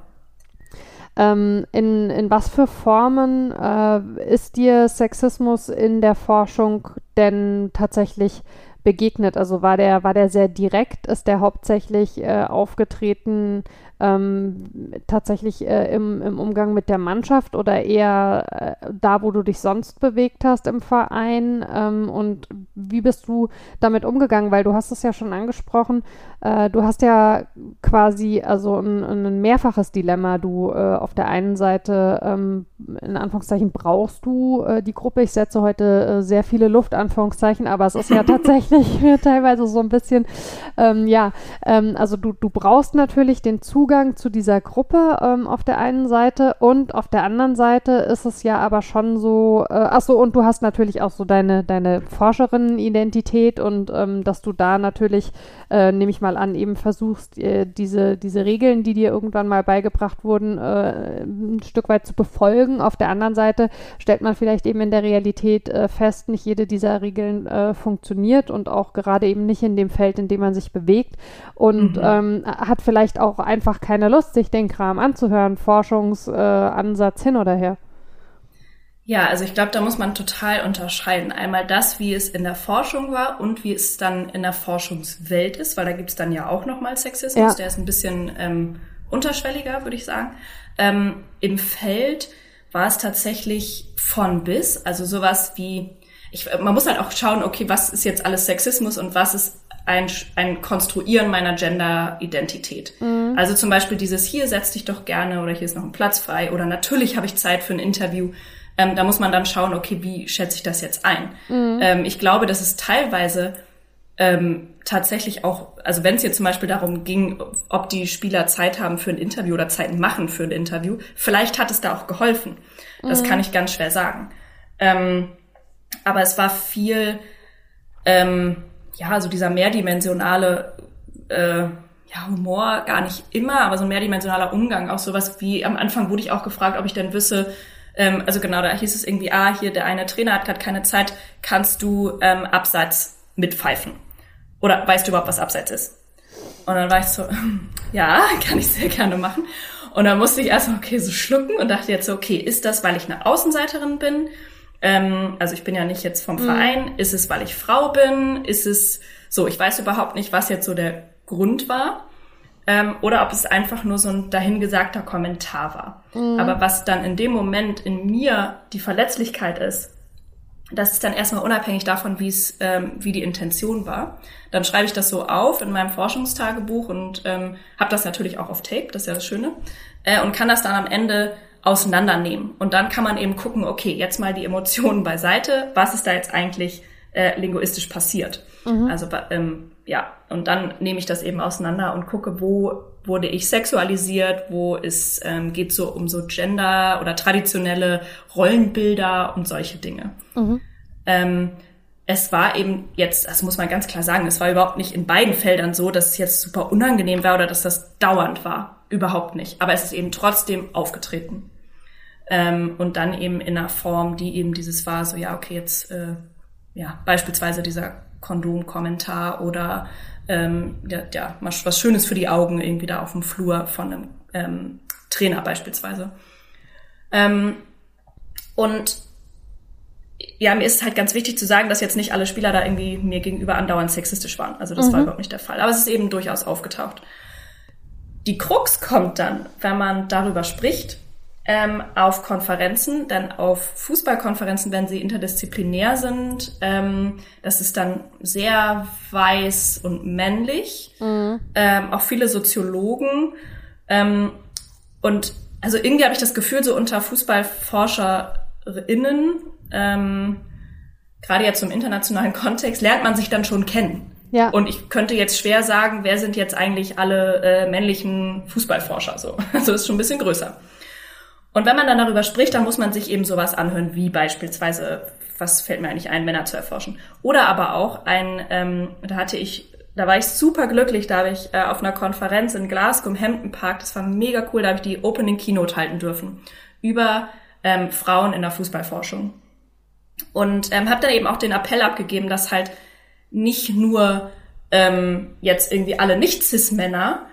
Ähm, in, in was für Formen äh, ist dir Sexismus in der Forschung denn tatsächlich begegnet? Also war der, war der sehr direkt? Ist der hauptsächlich äh, aufgetreten ähm, tatsächlich äh, im, im Umgang mit der Mannschaft oder eher äh, da, wo du dich sonst bewegt hast im Verein? Ähm, und wie bist du damit umgegangen? Weil du hast es ja schon angesprochen, äh, du hast ja quasi also ein, ein mehrfaches Dilemma. Du äh, auf der einen Seite ähm, in Anführungszeichen brauchst du äh, die Gruppe. Ich setze heute äh, sehr viele Luftanführungszeichen, aber es ist ja tatsächlich teilweise so ein bisschen, ähm, ja, ähm, also du, du brauchst natürlich den Zugang Zugang zu dieser Gruppe ähm, auf der einen Seite und auf der anderen Seite ist es ja aber schon so, äh, achso, und du hast natürlich auch so deine, deine Forscherinnen-Identität und ähm, dass du da natürlich, äh, nehme ich mal an, eben versuchst, äh, diese, diese Regeln, die dir irgendwann mal beigebracht wurden, äh, ein Stück weit zu befolgen. Auf der anderen Seite stellt man vielleicht eben in der Realität äh, fest, nicht jede dieser Regeln äh, funktioniert und auch gerade eben nicht in dem Feld, in dem man sich bewegt und mhm. ähm, hat vielleicht auch einfach keine Lust, sich den Kram anzuhören, Forschungsansatz äh, hin oder her. Ja, also ich glaube, da muss man total unterscheiden. Einmal das, wie es in der Forschung war und wie es dann in der Forschungswelt ist, weil da gibt es dann ja auch nochmal Sexismus, ja. der ist ein bisschen ähm, unterschwelliger, würde ich sagen. Ähm, Im Feld war es tatsächlich von bis, also sowas wie, ich, man muss halt auch schauen, okay, was ist jetzt alles Sexismus und was ist ein, ein Konstruieren meiner Gender-Identität. Mhm. Also zum Beispiel dieses hier setz dich doch gerne oder hier ist noch ein Platz frei oder natürlich habe ich Zeit für ein Interview. Ähm, da muss man dann schauen, okay, wie schätze ich das jetzt ein? Mhm. Ähm, ich glaube, dass es teilweise ähm, tatsächlich auch, also wenn es jetzt zum Beispiel darum ging, ob die Spieler Zeit haben für ein Interview oder Zeit machen für ein Interview, vielleicht hat es da auch geholfen. Das mhm. kann ich ganz schwer sagen. Ähm, aber es war viel, ähm, ja, so dieser mehrdimensionale äh, ja, Humor gar nicht immer, aber so ein mehrdimensionaler Umgang, auch sowas wie am Anfang wurde ich auch gefragt, ob ich denn wisse, ähm, also genau, da hieß es irgendwie, ah, hier der eine Trainer hat gerade keine Zeit, kannst du ähm, Abseits mitpfeifen? Oder weißt du überhaupt, was Abseits ist? Und dann war ich so, ja, kann ich sehr gerne machen. Und dann musste ich erstmal, okay, so schlucken und dachte jetzt so, okay, ist das, weil ich eine Außenseiterin bin? Ähm, also ich bin ja nicht jetzt vom mhm. Verein. Ist es, weil ich Frau bin? Ist es so, ich weiß überhaupt nicht, was jetzt so der Grund war. Ähm, oder ob es einfach nur so ein dahingesagter Kommentar war. Mhm. Aber was dann in dem Moment in mir die Verletzlichkeit ist, das ist dann erstmal unabhängig davon, wie es, ähm, wie die Intention war. Dann schreibe ich das so auf in meinem Forschungstagebuch und ähm, habe das natürlich auch auf Tape, das ist ja das Schöne, äh, und kann das dann am Ende auseinandernehmen. Und dann kann man eben gucken, okay, jetzt mal die Emotionen beiseite, was ist da jetzt eigentlich äh, linguistisch passiert? Mhm. Also ähm, ja, und dann nehme ich das eben auseinander und gucke, wo wurde ich sexualisiert, wo ist ähm, geht so um so Gender oder traditionelle Rollenbilder und solche Dinge. Mhm. Ähm, es war eben jetzt, das muss man ganz klar sagen, es war überhaupt nicht in beiden Feldern so, dass es jetzt super unangenehm war oder dass das dauernd war. Überhaupt nicht. Aber es ist eben trotzdem aufgetreten. Ähm, und dann eben in einer Form, die eben dieses war, so ja, okay, jetzt, äh, ja, beispielsweise dieser Kondom-Kommentar oder ähm, ja, ja, was Schönes für die Augen irgendwie da auf dem Flur von einem ähm, Trainer beispielsweise. Ähm, und ja, mir ist halt ganz wichtig zu sagen, dass jetzt nicht alle Spieler da irgendwie mir gegenüber andauernd sexistisch waren. Also das mhm. war überhaupt nicht der Fall. Aber es ist eben durchaus aufgetaucht. Die Krux kommt dann, wenn man darüber spricht, ähm, auf Konferenzen, dann auf Fußballkonferenzen, wenn sie interdisziplinär sind. Ähm, das ist dann sehr weiß und männlich. Mhm. Ähm, auch viele Soziologen. Ähm, und also irgendwie habe ich das Gefühl, so unter FußballforscherInnen, ähm, gerade jetzt im internationalen Kontext, lernt man sich dann schon kennen. Ja. Und ich könnte jetzt schwer sagen, wer sind jetzt eigentlich alle äh, männlichen Fußballforscher so. Also das ist schon ein bisschen größer. Und wenn man dann darüber spricht, dann muss man sich eben sowas anhören, wie beispielsweise, was fällt mir eigentlich ein, Männer zu erforschen. Oder aber auch ein, ähm, da hatte ich, da war ich super glücklich, da habe ich äh, auf einer Konferenz in Glasgow im Hampton Park, das war mega cool, da habe ich die Opening Keynote halten dürfen über ähm, Frauen in der Fußballforschung. Und ähm, habe dann eben auch den Appell abgegeben, dass halt nicht nur ähm, jetzt irgendwie alle Nicht-Cis-Männer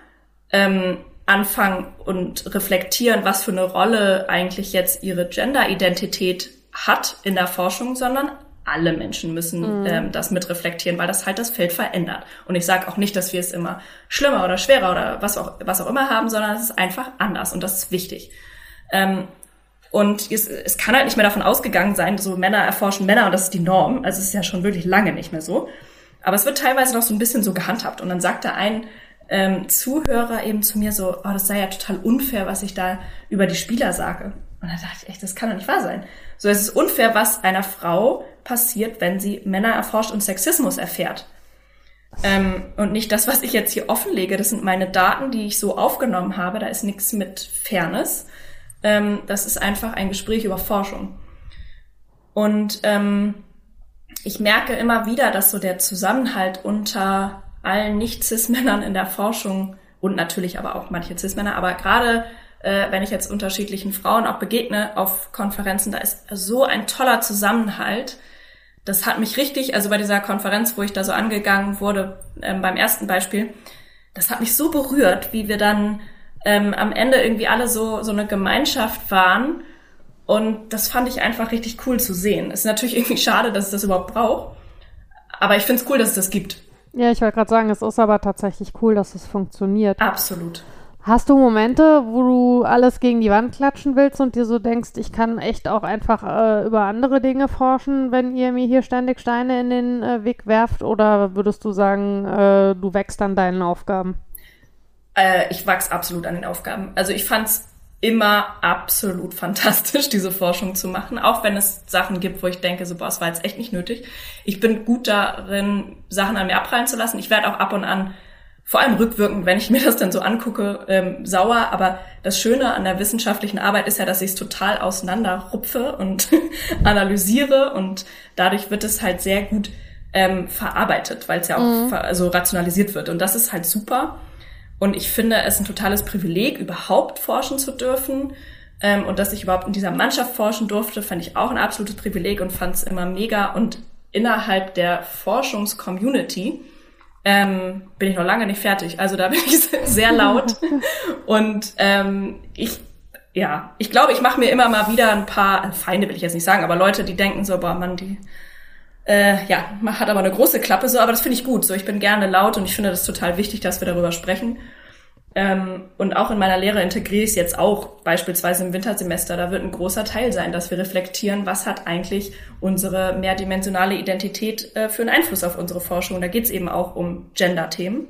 ähm, anfangen und reflektieren, was für eine Rolle eigentlich jetzt ihre Gender-Identität hat in der Forschung, sondern alle Menschen müssen mhm. ähm, das mit reflektieren, weil das halt das Feld verändert. Und ich sage auch nicht, dass wir es immer schlimmer oder schwerer oder was auch, was auch immer haben, sondern es ist einfach anders und das ist wichtig. Ähm, und es, es kann halt nicht mehr davon ausgegangen sein, so Männer erforschen Männer und das ist die Norm. Also es ist ja schon wirklich lange nicht mehr so. Aber es wird teilweise noch so ein bisschen so gehandhabt. Und dann sagte ein ähm, Zuhörer eben zu mir so, oh, das sei ja total unfair, was ich da über die Spieler sage. Und da dachte ich echt, das kann doch nicht wahr sein. So, es ist unfair, was einer Frau passiert, wenn sie Männer erforscht und Sexismus erfährt. Ähm, und nicht das, was ich jetzt hier offenlege. Das sind meine Daten, die ich so aufgenommen habe. Da ist nichts mit Fairness. Ähm, das ist einfach ein Gespräch über Forschung. Und ähm, ich merke immer wieder, dass so der Zusammenhalt unter allen Nicht-Cis-Männern in der Forschung und natürlich aber auch manche Cis-Männer, aber gerade äh, wenn ich jetzt unterschiedlichen Frauen auch begegne auf Konferenzen, da ist so ein toller Zusammenhalt. Das hat mich richtig, also bei dieser Konferenz, wo ich da so angegangen wurde, ähm, beim ersten Beispiel, das hat mich so berührt, wie wir dann ähm, am Ende irgendwie alle so, so eine Gemeinschaft waren. Und das fand ich einfach richtig cool zu sehen. Ist natürlich irgendwie schade, dass es das überhaupt braucht. Aber ich finde es cool, dass es das gibt. Ja, ich wollte gerade sagen, es ist aber tatsächlich cool, dass es funktioniert. Absolut. Hast du Momente, wo du alles gegen die Wand klatschen willst und dir so denkst, ich kann echt auch einfach äh, über andere Dinge forschen, wenn ihr mir hier ständig Steine in den äh, Weg werft? Oder würdest du sagen, äh, du wächst an deinen Aufgaben? Äh, ich wachs absolut an den Aufgaben. Also ich fand's immer absolut fantastisch, diese Forschung zu machen, auch wenn es Sachen gibt, wo ich denke, so, boah, es war jetzt echt nicht nötig. Ich bin gut darin, Sachen an mir abprallen zu lassen. Ich werde auch ab und an, vor allem rückwirkend, wenn ich mir das dann so angucke, ähm, sauer. Aber das Schöne an der wissenschaftlichen Arbeit ist ja, dass ich es total auseinanderrupfe und analysiere und dadurch wird es halt sehr gut ähm, verarbeitet, weil es ja auch mhm. also rationalisiert wird. Und das ist halt super. Und ich finde es ein totales Privileg, überhaupt forschen zu dürfen. Ähm, und dass ich überhaupt in dieser Mannschaft forschen durfte, fand ich auch ein absolutes Privileg und fand es immer mega. Und innerhalb der Forschungscommunity ähm, bin ich noch lange nicht fertig. Also da bin ich sehr laut. und ähm, ich, ja, ich glaube, ich mache mir immer mal wieder ein paar, Feinde will ich jetzt nicht sagen, aber Leute, die denken so, boah, Mann, die äh, ja, man hat aber eine große Klappe so, aber das finde ich gut. So, ich bin gerne laut und ich finde das total wichtig, dass wir darüber sprechen. Ähm, und auch in meiner Lehre integriere ich es jetzt auch, beispielsweise im Wintersemester. Da wird ein großer Teil sein, dass wir reflektieren, was hat eigentlich unsere mehrdimensionale Identität äh, für einen Einfluss auf unsere Forschung. Da geht es eben auch um Gender-Themen.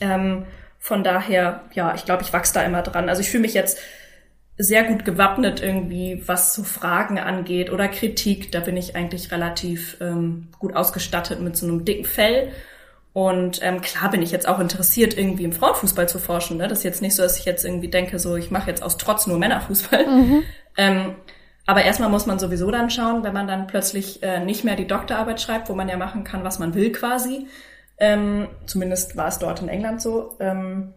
Ähm, von daher, ja, ich glaube, ich wachse da immer dran. Also ich fühle mich jetzt sehr gut gewappnet irgendwie, was so Fragen angeht oder Kritik. Da bin ich eigentlich relativ ähm, gut ausgestattet mit so einem dicken Fell. Und ähm, klar bin ich jetzt auch interessiert, irgendwie im Frauenfußball zu forschen. Ne? Das ist jetzt nicht so, dass ich jetzt irgendwie denke, so ich mache jetzt aus Trotz nur Männerfußball. Mhm. Ähm, aber erstmal muss man sowieso dann schauen, wenn man dann plötzlich äh, nicht mehr die Doktorarbeit schreibt, wo man ja machen kann, was man will quasi. Ähm, zumindest war es dort in England so. Ähm,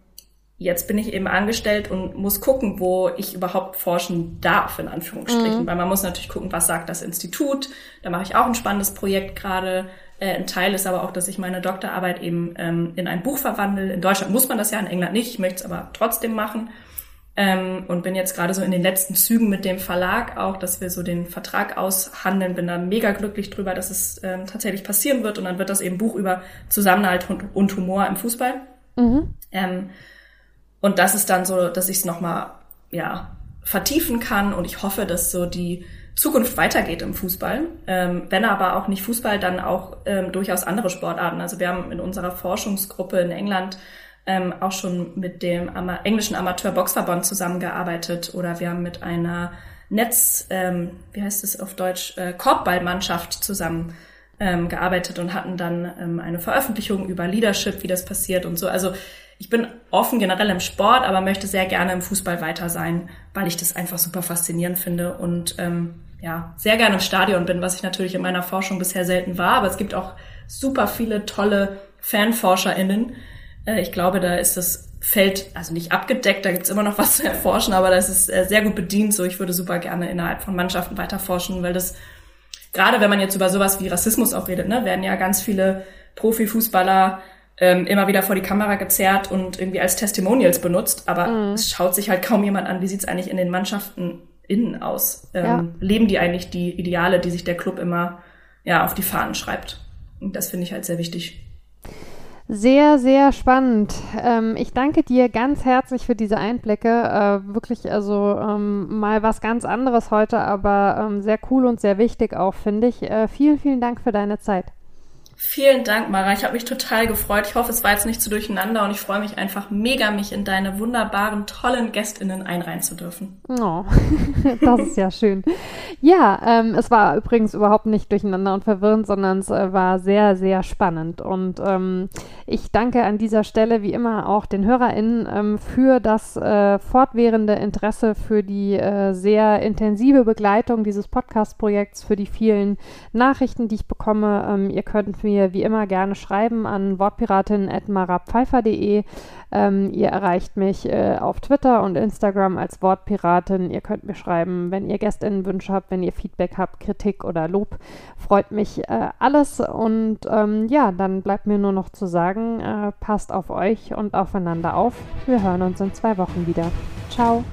jetzt bin ich eben angestellt und muss gucken, wo ich überhaupt forschen darf, in Anführungsstrichen. Mhm. Weil man muss natürlich gucken, was sagt das Institut. Da mache ich auch ein spannendes Projekt gerade. Äh, ein Teil ist aber auch, dass ich meine Doktorarbeit eben ähm, in ein Buch verwandle. In Deutschland muss man das ja, in England nicht. Ich möchte es aber trotzdem machen. Ähm, und bin jetzt gerade so in den letzten Zügen mit dem Verlag auch, dass wir so den Vertrag aushandeln. Bin da mega glücklich drüber, dass es ähm, tatsächlich passieren wird. Und dann wird das eben Buch über Zusammenhalt und, und Humor im Fußball. Mhm. Ähm, und das ist dann so, dass ich es nochmal, ja, vertiefen kann und ich hoffe, dass so die Zukunft weitergeht im Fußball. Ähm, wenn aber auch nicht Fußball, dann auch ähm, durchaus andere Sportarten. Also wir haben in unserer Forschungsgruppe in England ähm, auch schon mit dem Ama englischen Amateur-Boxverband zusammengearbeitet oder wir haben mit einer Netz, ähm, wie heißt es auf Deutsch, äh, Korbballmannschaft zusammen ähm, und hatten dann ähm, eine Veröffentlichung über Leadership, wie das passiert und so. Also ich bin offen generell im Sport, aber möchte sehr gerne im Fußball weiter sein, weil ich das einfach super faszinierend finde und ähm, ja, sehr gerne im Stadion bin, was ich natürlich in meiner Forschung bisher selten war, aber es gibt auch super viele tolle FanforscherInnen. Äh, ich glaube, da ist das Feld, also nicht abgedeckt, da gibt's immer noch was zu erforschen, aber das ist äh, sehr gut bedient. So, ich würde super gerne innerhalb von Mannschaften weiter forschen, weil das, gerade wenn man jetzt über sowas wie Rassismus auch redet, ne, werden ja ganz viele Profifußballer ähm, immer wieder vor die Kamera gezerrt und irgendwie als Testimonials benutzt, aber mhm. es schaut sich halt kaum jemand an, wie sieht's eigentlich in den Mannschaften innen aus? Ähm, ja. Leben die eigentlich die Ideale, die sich der Club immer ja, auf die Fahnen schreibt? Und das finde ich halt sehr wichtig. Sehr, sehr spannend. Ähm, ich danke dir ganz herzlich für diese Einblicke. Äh, wirklich, also ähm, mal was ganz anderes heute, aber ähm, sehr cool und sehr wichtig auch, finde ich. Äh, vielen, vielen Dank für deine Zeit. Vielen Dank, Mara. Ich habe mich total gefreut. Ich hoffe, es war jetzt nicht zu durcheinander und ich freue mich einfach mega, mich in deine wunderbaren, tollen GästInnen einreihen zu dürfen. Oh, das ist ja schön. Ja, ähm, es war übrigens überhaupt nicht durcheinander und verwirrend, sondern es äh, war sehr, sehr spannend. Und ähm, ich danke an dieser Stelle wie immer auch den HörerInnen ähm, für das äh, fortwährende Interesse, für die äh, sehr intensive Begleitung dieses Podcast-Projekts, für die vielen Nachrichten, die ich bekomme. Ähm, ihr könnt für mir wie immer gerne schreiben an wortpiratin.marapfeifer.de. Ähm, ihr erreicht mich äh, auf Twitter und Instagram als Wortpiratin. Ihr könnt mir schreiben, wenn ihr Gästinnenwünsche habt, wenn ihr Feedback habt, Kritik oder Lob. Freut mich äh, alles. Und ähm, ja, dann bleibt mir nur noch zu sagen, äh, passt auf euch und aufeinander auf. Wir hören uns in zwei Wochen wieder. Ciao.